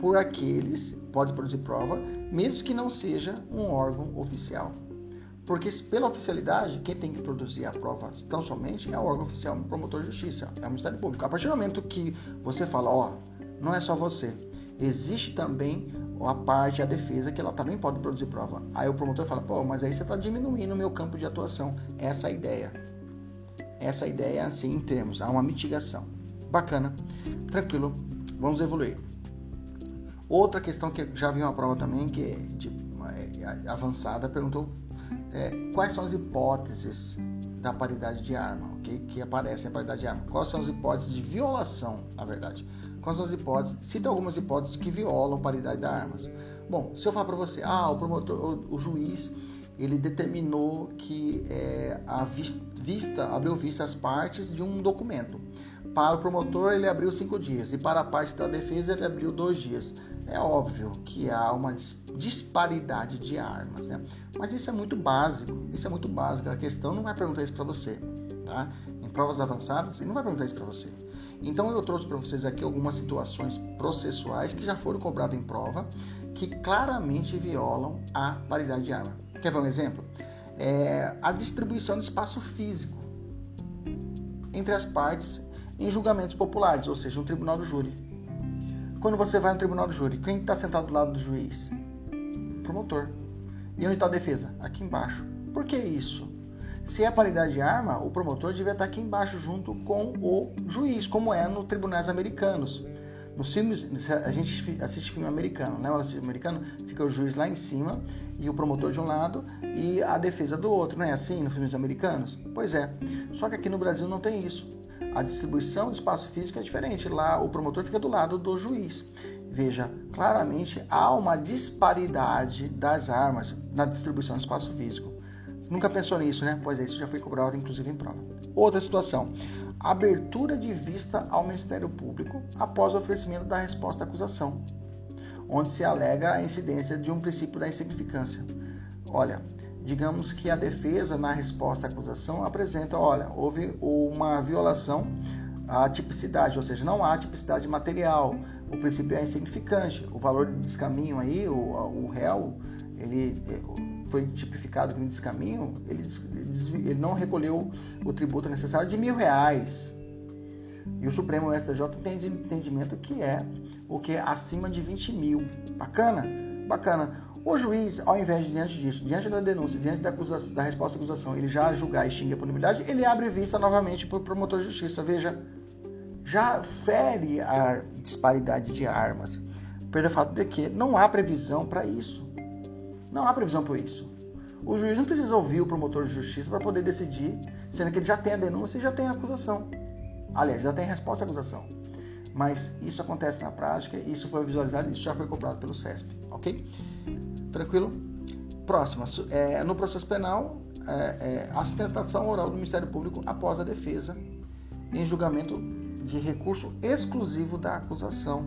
por aqueles, pode produzir prova, mesmo que não seja um órgão oficial. Porque pela oficialidade, quem tem que produzir a prova tão somente é o órgão oficial, o promotor de justiça, é o Ministério Público. A partir do momento que você fala, ó, não é só você, existe também a parte, a defesa, que ela também pode produzir prova. Aí o promotor fala, pô, mas aí você está diminuindo o meu campo de atuação. Essa é a ideia. Essa é a ideia, assim, em termos, há uma mitigação. Bacana, tranquilo, vamos evoluir. Outra questão que já vi uma prova também, que é, de, é avançada, perguntou é, quais são as hipóteses da paridade de arma, okay? que aparecem a paridade de arma. Quais são as hipóteses de violação, na verdade? Quais são as hipóteses? Cita algumas hipóteses que violam a paridade de armas. Bom, se eu falar para você, ah, o promotor, o, o, juiz, ele determinou que é, a vista, abriu vista as partes de um documento. Para o promotor, ele abriu cinco dias e para a parte da defesa, ele abriu dois dias. É óbvio que há uma disparidade de armas, né? Mas isso é muito básico, isso é muito básico. A questão não vai perguntar isso para você, tá? Em provas avançadas, ele não vai perguntar isso para você. Então eu trouxe para vocês aqui algumas situações processuais que já foram cobradas em prova, que claramente violam a paridade de arma. Quer ver um exemplo? É a distribuição de espaço físico entre as partes em julgamentos populares, ou seja, um tribunal do júri. Quando você vai no tribunal do júri, quem está sentado do lado do juiz? Promotor. E onde está a defesa? Aqui embaixo. Por que isso? Se é paridade de arma, o promotor devia estar aqui embaixo junto com o juiz, como é nos tribunais americanos. Nos filmes, a gente assiste filme americano, né? O americano fica o juiz lá em cima e o promotor de um lado e a defesa do outro, não é assim nos filmes americanos? Pois é. Só que aqui no Brasil não tem isso a distribuição de espaço físico é diferente. Lá o promotor fica do lado do juiz. Veja, claramente há uma disparidade das armas na distribuição de espaço físico. Nunca pensou nisso, né? Pois é, isso já foi cobrado inclusive em prova. Outra situação: abertura de vista ao Ministério Público após o oferecimento da resposta à acusação, onde se alega a incidência de um princípio da insignificância. Olha, digamos que a defesa, na resposta à acusação, apresenta: olha, houve uma violação à tipicidade, ou seja, não há tipicidade material, o princípio é insignificante, o valor de descaminho aí, o, o réu, ele foi tipificado como descaminho, ele, ele não recolheu o tributo necessário de mil reais. E o Supremo STJ tem entendimento que é o que acima de 20 mil. Bacana? Bacana. O juiz, ao invés de, diante disso, diante da denúncia, diante da, acusação, da resposta à acusação, ele já julgar e extinguir a punibilidade, ele abre vista novamente para o promotor de justiça. Veja, já fere a disparidade de armas, pelo fato de que não há previsão para isso. Não há previsão para isso. O juiz não precisa ouvir o promotor de justiça para poder decidir, sendo que ele já tem a denúncia e já tem a acusação. Aliás, já tem a resposta à acusação. Mas isso acontece na prática, isso foi visualizado, isso já foi cobrado pelo CESP, ok? Tranquilo? Próxima, é, no processo penal, é, é, a sustentação oral do Ministério Público após a defesa em julgamento de recurso exclusivo da acusação.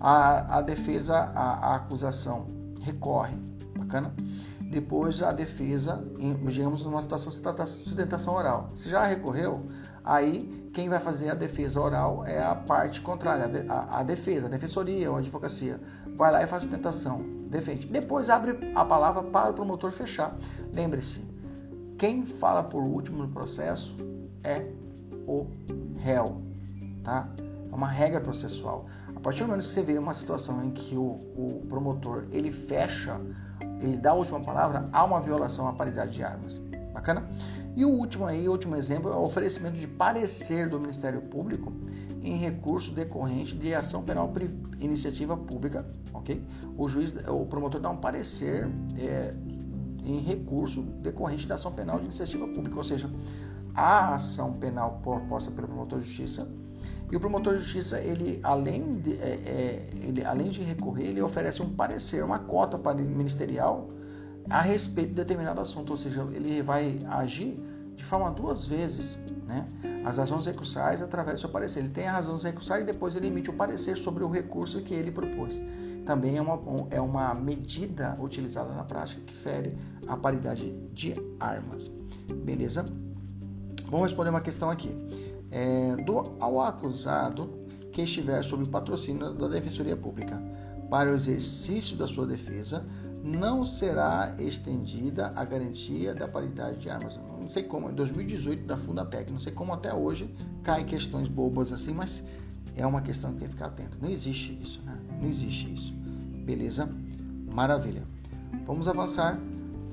A, a defesa, a, a acusação recorre, bacana? Depois a defesa, digamos, numa situação de sustentação oral. Se já recorreu, aí quem vai fazer a defesa oral é a parte contrária, a, defesa, a defensoria ou a advocacia. Vai lá e faz sustentação, defende. Depois abre a palavra para o promotor fechar. Lembre-se, quem fala por último no processo é o réu, tá? É uma regra processual. Partir do momento que você vê uma situação em que o, o promotor ele fecha, ele dá a última palavra, há uma violação à paridade de armas. Bacana? E o último aí, o último exemplo é o oferecimento de parecer do Ministério Público em recurso decorrente de ação penal iniciativa pública, ok? O juiz, o promotor dá um parecer é, em recurso decorrente da ação penal de iniciativa pública, ou seja, a ação penal proposta pelo promotor de justiça e o promotor de justiça ele além de, é, é, ele além de recorrer ele oferece um parecer uma cota para ministerial a respeito de determinado assunto, ou seja, ele vai agir de forma duas vezes, né? As razões recursais através do seu parecer. Ele tem a razão recursal e depois ele emite o parecer sobre o recurso que ele propôs. Também é uma, é uma medida utilizada na prática que fere a paridade de armas. Beleza? Vamos responder uma questão aqui. É, do, ao acusado que estiver sob o patrocínio da Defensoria Pública para o exercício da sua defesa, não será estendida a garantia da paridade de armas. Não sei como, em 2018 da Fundatec, não sei como até hoje caem questões bobas assim, mas é uma questão que tem que ficar atento. Não existe isso, né? Não existe isso. Beleza? Maravilha. Vamos avançar.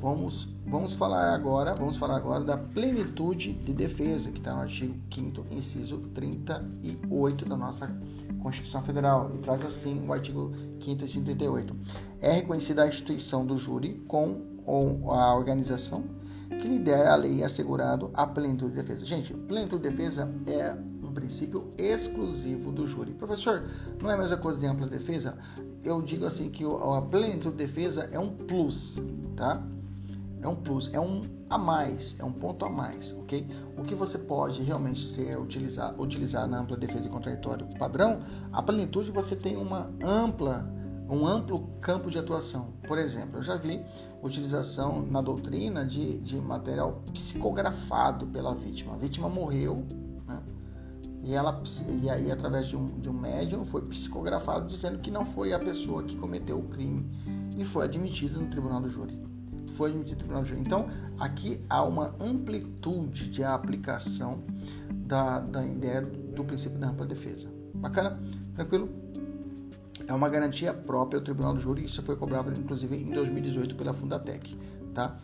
Vamos, vamos falar agora, vamos falar agora da plenitude de defesa, que está no artigo 5 inciso 38 da nossa Constituição Federal e traz assim o artigo 5 e 38. É reconhecida a instituição do júri com ou a organização que lidera a lei assegurado a plenitude de defesa. Gente, plenitude de defesa é um princípio exclusivo do júri. Professor, não é a mesma coisa de ampla defesa? Eu digo assim que a plenitude de defesa é um plus, tá? É um plus, é um a mais, é um ponto a mais, ok? O que você pode realmente ser utilizar, utilizar na ampla defesa e contraditório padrão, a plenitude você tem uma ampla, um amplo campo de atuação. Por exemplo, eu já vi utilização na doutrina de, de material psicografado pela vítima. A vítima morreu, né? E, ela, e aí, através de um, de um médium, foi psicografado dizendo que não foi a pessoa que cometeu o crime e foi admitido no tribunal do júri foi admitido no Tribunal de Justiça. Então, aqui há uma amplitude de aplicação da, da ideia do princípio da ampla defesa. Bacana? Tranquilo? É uma garantia própria do Tribunal do Júri, isso foi cobrado inclusive em 2018 pela Fundatec, tá?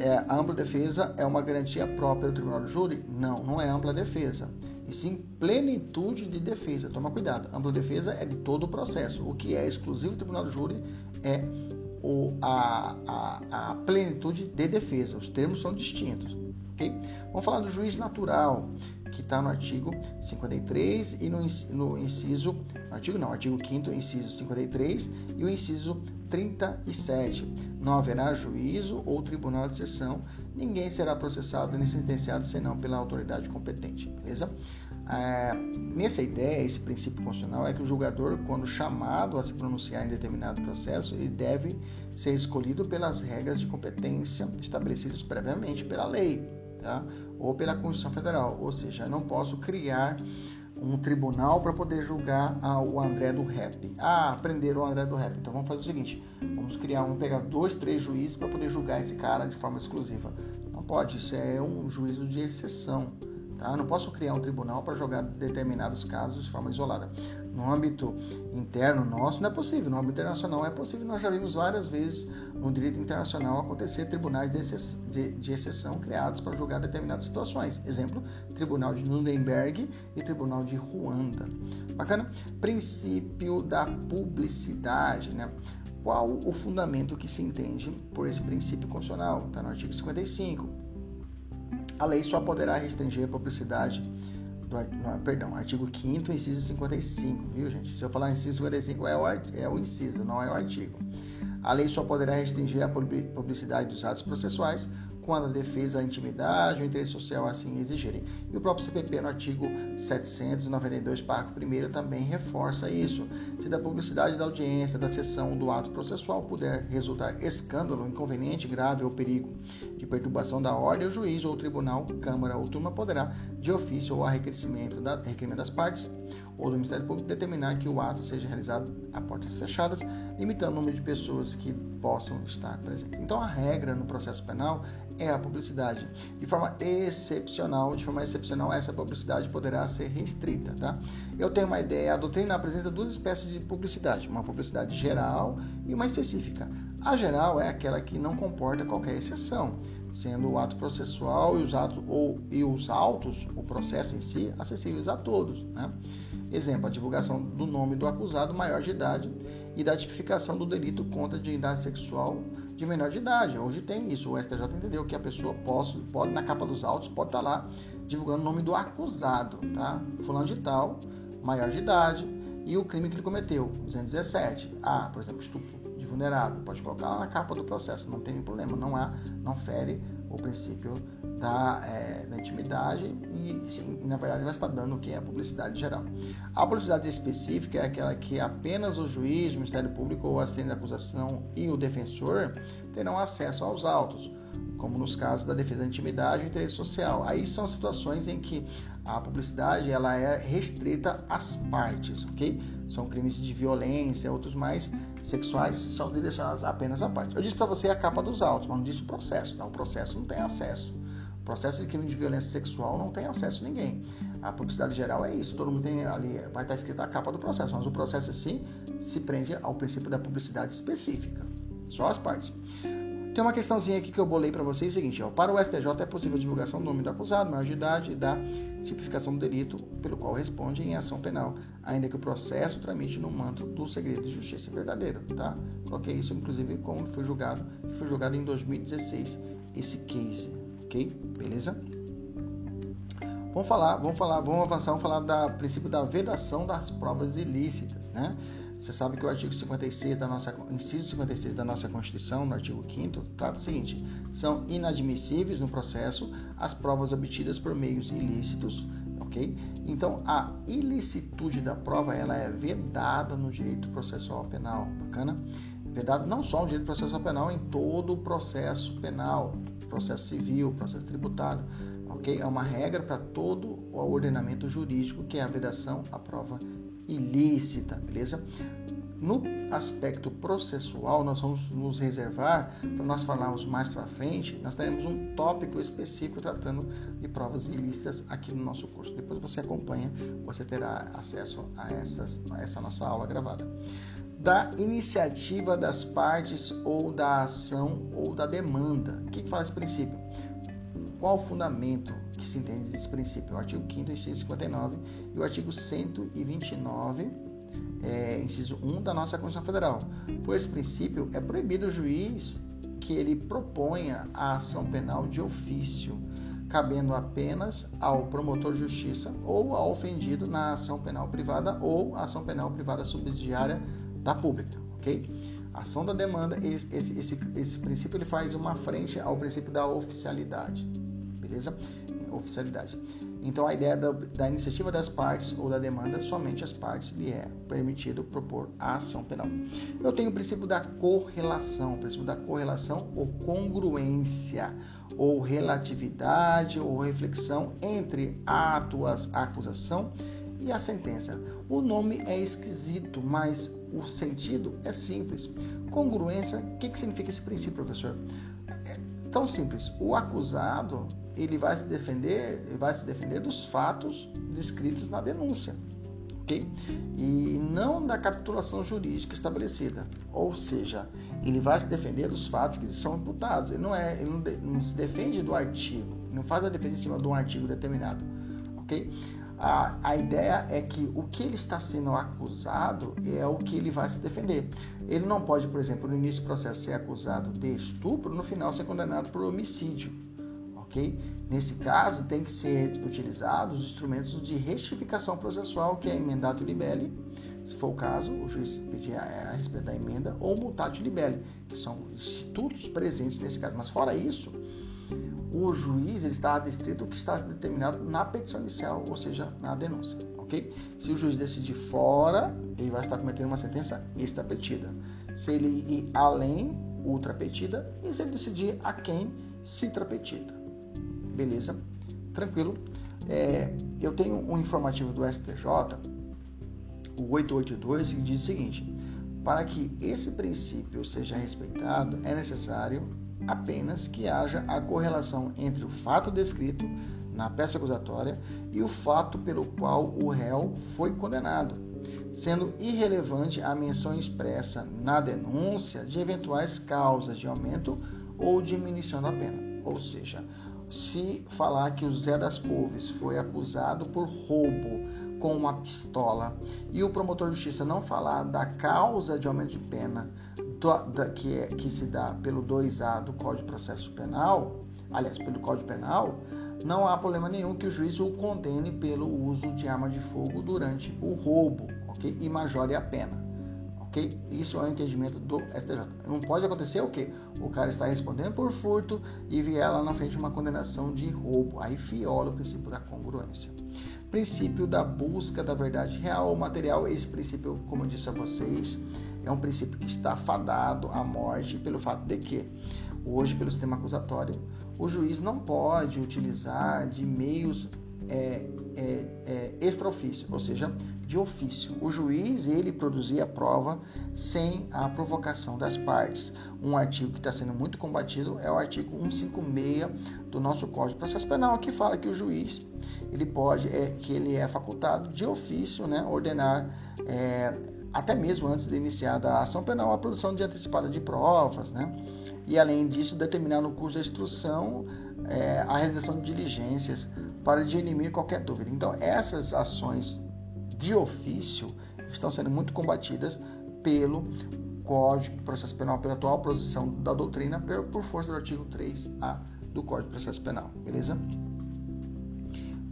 É, a ampla defesa é uma garantia própria do Tribunal do Júri? Não, não é ampla defesa. E sim plenitude de defesa. Toma cuidado. Ampla defesa é de todo o processo. O que é exclusivo do Tribunal do Júri é o, a, a, a plenitude de defesa. Os termos são distintos. Okay? Vamos falar do juiz natural, que está no artigo 53 e no, no inciso. Artigo não, artigo 5, inciso 53 e o inciso 37. Não haverá juízo ou tribunal de sessão, ninguém será processado nem sentenciado senão pela autoridade competente, beleza? É, nessa ideia, esse princípio constitucional é que o julgador, quando chamado a se pronunciar em determinado processo, ele deve ser escolhido pelas regras de competência estabelecidas previamente pela lei, tá? ou pela Constituição Federal. Ou seja, eu não posso criar um tribunal para poder julgar o André do Rap. Ah, prenderam o André do Rap. Então vamos fazer o seguinte: vamos criar, vamos pegar dois, três juízes para poder julgar esse cara de forma exclusiva. Não pode, isso é um juízo de exceção. Tá? Não posso criar um tribunal para jogar determinados casos de forma isolada. No âmbito interno nosso não é possível, no âmbito internacional é possível. Nós já vimos várias vezes no direito internacional acontecer tribunais de, de exceção criados para julgar determinadas situações. Exemplo, Tribunal de Nuremberg e Tribunal de Ruanda. Bacana? Princípio da publicidade, né? Qual o fundamento que se entende por esse princípio constitucional? Está no artigo 55. A lei só poderá restringir a publicidade do, perdão, artigo 5 inciso 55, viu gente? Se eu falar inciso 55 é o, é o inciso, não é o artigo. A lei só poderá restringir a publicidade dos atos processuais quando a defesa, a intimidade ou interesse social assim exigirem. E o próprio CPP, no artigo 792, parágrafo 1, também reforça isso. Se da publicidade da audiência, da sessão do ato processual puder resultar escândalo, inconveniente, grave ou perigo de perturbação da ordem, o juiz ou o tribunal, câmara ou turma poderá, de ofício ou a requerimento, da, requerimento das partes, ou do Ministério Público determinar que o ato seja realizado a portas fechadas, limitando o número de pessoas que possam estar presentes. Então, a regra no processo penal é a publicidade. De forma excepcional, de forma excepcional, essa publicidade poderá ser restrita, tá? Eu tenho uma ideia, a doutrina apresenta duas espécies de publicidade, uma publicidade geral e uma específica. A geral é aquela que não comporta qualquer exceção, sendo o ato processual e os atos ou e os autos, o processo em si, acessíveis a todos, né? Exemplo, a divulgação do nome do acusado maior de idade e da tipificação do delito contra a dignidade sexual de menor de idade. Hoje tem isso, o STJ entendeu que a pessoa pode, pode na capa dos autos, pode estar lá divulgando o nome do acusado, tá? Fulano de tal, maior de idade e o crime que ele cometeu, 217. Ah, por exemplo, estupro de vulnerável, pode colocar lá na capa do processo, não tem problema, não há, não fere o princípio da, é, da intimidade e, sim, na verdade, vai estar dando o que é a publicidade geral. A publicidade específica é aquela que apenas o juiz, o Ministério Público ou a assistente de acusação e o defensor terão acesso aos autos, como nos casos da defesa da intimidade e interesse social. Aí são situações em que a publicidade ela é restrita às partes, ok? São crimes de violência, outros mais sexuais são direcionados apenas à parte. Eu disse para você a capa dos autos, mas não disse o processo, tá? O processo não tem acesso. Processo de crime de violência sexual não tem acesso a ninguém. A publicidade geral é isso, todo mundo tem ali, vai estar escrita a capa do processo, mas o processo assim se prende ao princípio da publicidade específica. Só as partes. Tem uma questãozinha aqui que eu bolei para vocês, é o seguinte, ó, para o STJ é possível divulgação do nome do acusado, maior de idade e da tipificação do delito pelo qual responde em ação penal, ainda que o processo tramite no manto do segredo de justiça verdadeiro, tá? Coloquei isso, inclusive, como foi julgado, que foi julgado em 2016, esse case, ok? Beleza? Vamos falar, vamos falar, vamos avançar, vamos falar do princípio da vedação das provas ilícitas, né? Você sabe que o artigo 56 da nossa, inciso 56 da nossa Constituição, no artigo 5 trata o seguinte: são inadmissíveis no processo as provas obtidas por meios ilícitos, ok? Então, a ilicitude da prova ela é vedada no direito processual penal, bacana? Vedado não só no direito processual penal, em todo o processo penal, processo civil, processo tributário, ok? É uma regra para todo o ordenamento jurídico que é a vedação à prova ilícita, beleza? No aspecto processual, nós vamos nos reservar para nós falarmos mais para frente. Nós teremos um tópico específico tratando de provas ilícitas aqui no nosso curso. Depois você acompanha, você terá acesso a, essas, a essa nossa aula gravada. Da iniciativa das partes ou da ação ou da demanda. O que, fala esse princípio? Qual o fundamento que se entende desse princípio? O artigo 5 inciso 59 e o artigo 129, é, inciso 1 da nossa Constituição Federal. Por esse princípio, é proibido o juiz que ele proponha a ação penal de ofício, cabendo apenas ao promotor de justiça ou ao ofendido na ação penal privada ou ação penal privada subsidiária da pública, ok? Ação da demanda, esse, esse, esse, esse princípio ele faz uma frente ao princípio da oficialidade beleza? Oficialidade. Então, a ideia da, da, iniciativa das partes ou da demanda, somente as partes lhe é permitido propor a ação penal. Eu tenho o princípio da correlação, o princípio da correlação ou congruência, ou relatividade ou reflexão entre a acusação e a sentença. O nome é esquisito, mas o sentido é simples. Congruência, o que, que significa esse princípio, professor? É tão simples. O acusado ele vai se defender, ele vai se defender dos fatos descritos na denúncia, ok? E não da capitulação jurídica estabelecida, ou seja, ele vai se defender dos fatos que são imputados. Ele não é, ele não, de, não se defende do artigo, não faz a defesa em cima de um artigo determinado, ok? A, a ideia é que o que ele está sendo acusado é o que ele vai se defender. Ele não pode, por exemplo, no início do processo ser acusado de estupro, no final ser condenado por homicídio, ok? Nesse caso, tem que ser utilizados os instrumentos de retificação processual, que é emendado libelli, se for o caso, o juiz pedir a, respeito da emenda, ou multatio libelli, que são institutos presentes nesse caso. Mas fora isso, o juiz ele está adstrito o que está determinado na petição inicial, ou seja, na denúncia, ok? Se o juiz decidir fora, ele vai estar cometendo uma sentença extrapetida. Se ele ir além, ultrapetida, e se ele decidir a quem, citrapetida. Beleza? Tranquilo? É, eu tenho um informativo do STJ, o 882, que diz o seguinte: para que esse princípio seja respeitado, é necessário apenas que haja a correlação entre o fato descrito na peça acusatória e o fato pelo qual o réu foi condenado, sendo irrelevante a menção expressa na denúncia de eventuais causas de aumento ou diminuição da pena. Ou seja, se falar que o Zé das Couves foi acusado por roubo com uma pistola e o promotor de justiça não falar da causa de aumento de pena da, que, é, que se dá pelo 2A do Código de Processo Penal, aliás, pelo Código Penal, não há problema nenhum que o juiz o condene pelo uso de arma de fogo durante o roubo, ok? E majore a pena ok? Isso é o entendimento do STJ. Não pode acontecer o quê? O cara está respondendo por furto e vier lá na frente uma condenação de roubo. Aí viola o princípio da congruência. Princípio da busca da verdade real ou material. Esse princípio, como eu disse a vocês, é um princípio que está fadado à morte pelo fato de que, hoje, pelo sistema acusatório, o juiz não pode utilizar de meios é, é, é, extraofício, ou seja, de ofício. O juiz ele produzia a prova sem a provocação das partes. Um artigo que está sendo muito combatido é o artigo 156 do nosso Código de Processo Penal, que fala que o juiz ele pode, é, que ele é facultado de ofício, né, ordenar é, até mesmo antes de iniciar a ação penal a produção de antecipada de provas, né, e além disso determinar no curso da instrução é, a realização de diligências para dirimir qualquer dúvida. Então, essas ações de ofício estão sendo muito combatidas pelo Código de Processo Penal pela atual posição da doutrina por força do artigo 3A do Código de Processo Penal, beleza?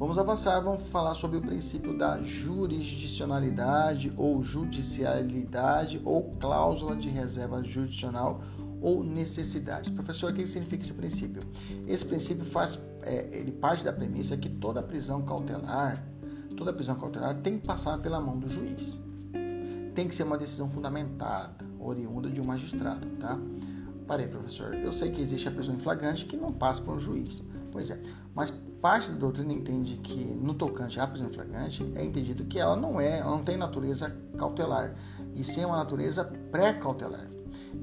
Vamos avançar, vamos falar sobre o princípio da jurisdicionalidade ou judicialidade ou cláusula de reserva jurisdicional ou necessidade. Professor, o que significa esse princípio? Esse princípio faz, é, ele parte da premissa que toda prisão cautelar, toda prisão cautelar tem que passar pela mão do juiz. Tem que ser uma decisão fundamentada, oriunda de um magistrado, tá? Parei, professor. Eu sei que existe a prisão em flagrante que não passa por um juiz. Pois é, mas parte da doutrina entende que no tocante à prisão flagrante é entendido que ela não é, ela não tem natureza cautelar, e sim uma natureza pré-cautelar.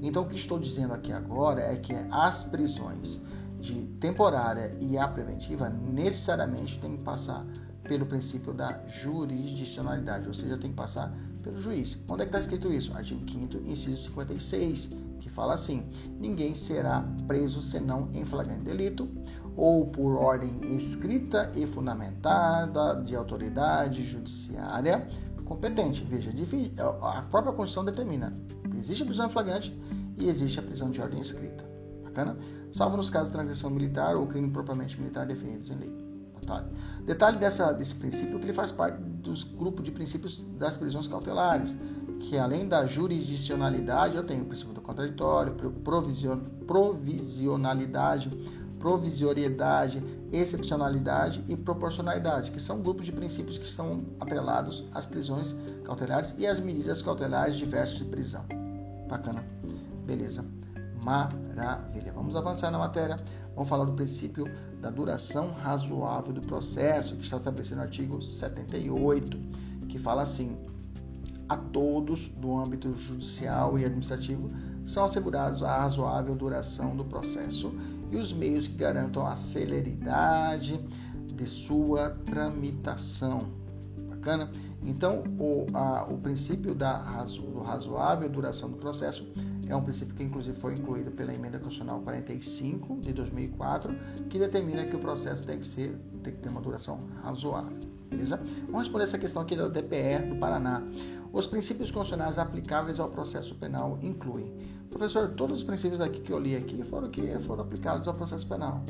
Então, o que estou dizendo aqui agora é que as prisões de temporária e a preventiva necessariamente têm que passar pelo princípio da jurisdicionalidade, ou seja, tem que passar pelo juiz. Onde é que está escrito isso? Artigo 5 inciso 56, que fala assim: ninguém será preso senão em flagrante delito ou por ordem escrita e fundamentada de autoridade judiciária competente. Veja, a própria Constituição determina Existe a prisão flagrante e existe a prisão de ordem escrita. Bacana? Salvo nos casos de transgressão militar ou crime propriamente militar definidos em lei. Detalhe, dessa, desse princípio é que ele faz parte dos grupos de princípios das prisões cautelares, que além da jurisdicionalidade, eu tenho o princípio do contraditório, provision, provisionalidade, provisoriedade, excepcionalidade e proporcionalidade, que são grupos de princípios que estão atrelados às prisões cautelares e às medidas cautelares diversas de prisão. Bacana. Beleza. Maravilha. Vamos avançar na matéria. Vamos falar do princípio da duração razoável do processo, que está estabelecido no artigo 78, que fala assim: a todos do âmbito judicial e administrativo são assegurados a razoável duração do processo e os meios que garantam a celeridade de sua tramitação. Bacana? Então, o, a, o princípio da razo, do razoável duração do processo é um princípio que, inclusive, foi incluído pela Emenda Constitucional 45 de 2004, que determina que o processo deve ser, tem que ter uma duração razoável. Beleza? Vamos responder essa questão aqui da DPE do Paraná. Os princípios constitucionais aplicáveis ao processo penal incluem. Professor, todos os princípios aqui que eu li aqui foram que foram aplicados ao processo penal.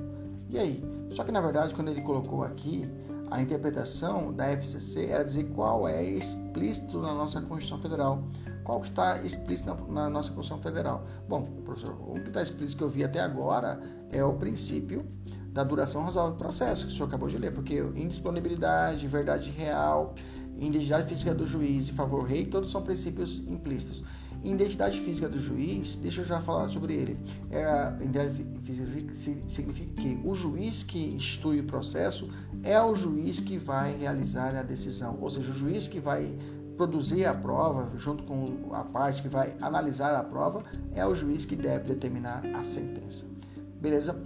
E aí? Só que na verdade, quando ele colocou aqui, a interpretação da FCC era dizer qual é explícito na nossa Constituição Federal. Qual que está explícito na, na nossa Constituição Federal? Bom, professor, o que está explícito que eu vi até agora é o princípio da duração razoável do processo, que o senhor acabou de ler, porque indisponibilidade, verdade real, identidade física do juiz e favor rei, todos são princípios implícitos. Identidade física do juiz, deixa eu já falar sobre ele. É, identidade física significa que o juiz que institui o processo é o juiz que vai realizar a decisão, ou seja, o juiz que vai produzir a prova, junto com a parte que vai analisar a prova, é o juiz que deve determinar a sentença. Beleza?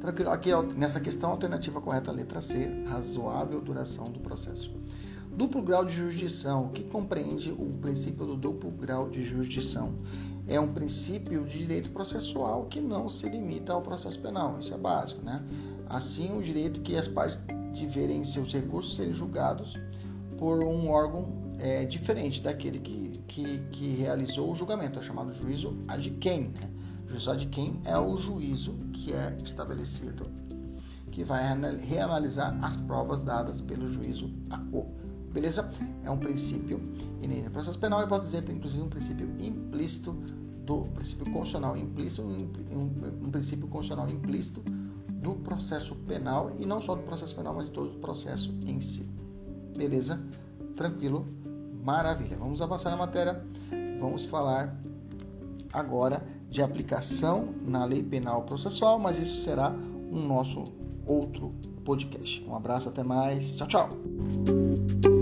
Tranquilo. Aqui nessa questão, a alternativa correta, letra C, razoável duração do processo. Duplo grau de jurisdição, que compreende o princípio do duplo grau de jurisdição. É um princípio de direito processual que não se limita ao processo penal, isso é básico, né? Assim, o direito que as partes de verem seus recursos serem julgados por um órgão é, diferente daquele que, que, que, realizou o julgamento, é chamado juízo ad quem. Né? Juízo ad quem é o juízo que é estabelecido, que vai reanalisar as provas dadas pelo juízo a quo. Beleza? É um princípio inerente ao processo penal e posso dizer que inclusive um princípio implícito do princípio constitucional implícito, um, um princípio constitucional implícito do processo penal e não só do processo penal, mas de todo o processo em si. Beleza? Tranquilo? Maravilha. Vamos avançar na matéria. Vamos falar agora de aplicação na lei penal processual, mas isso será um nosso outro podcast. Um abraço, até mais. Tchau, tchau.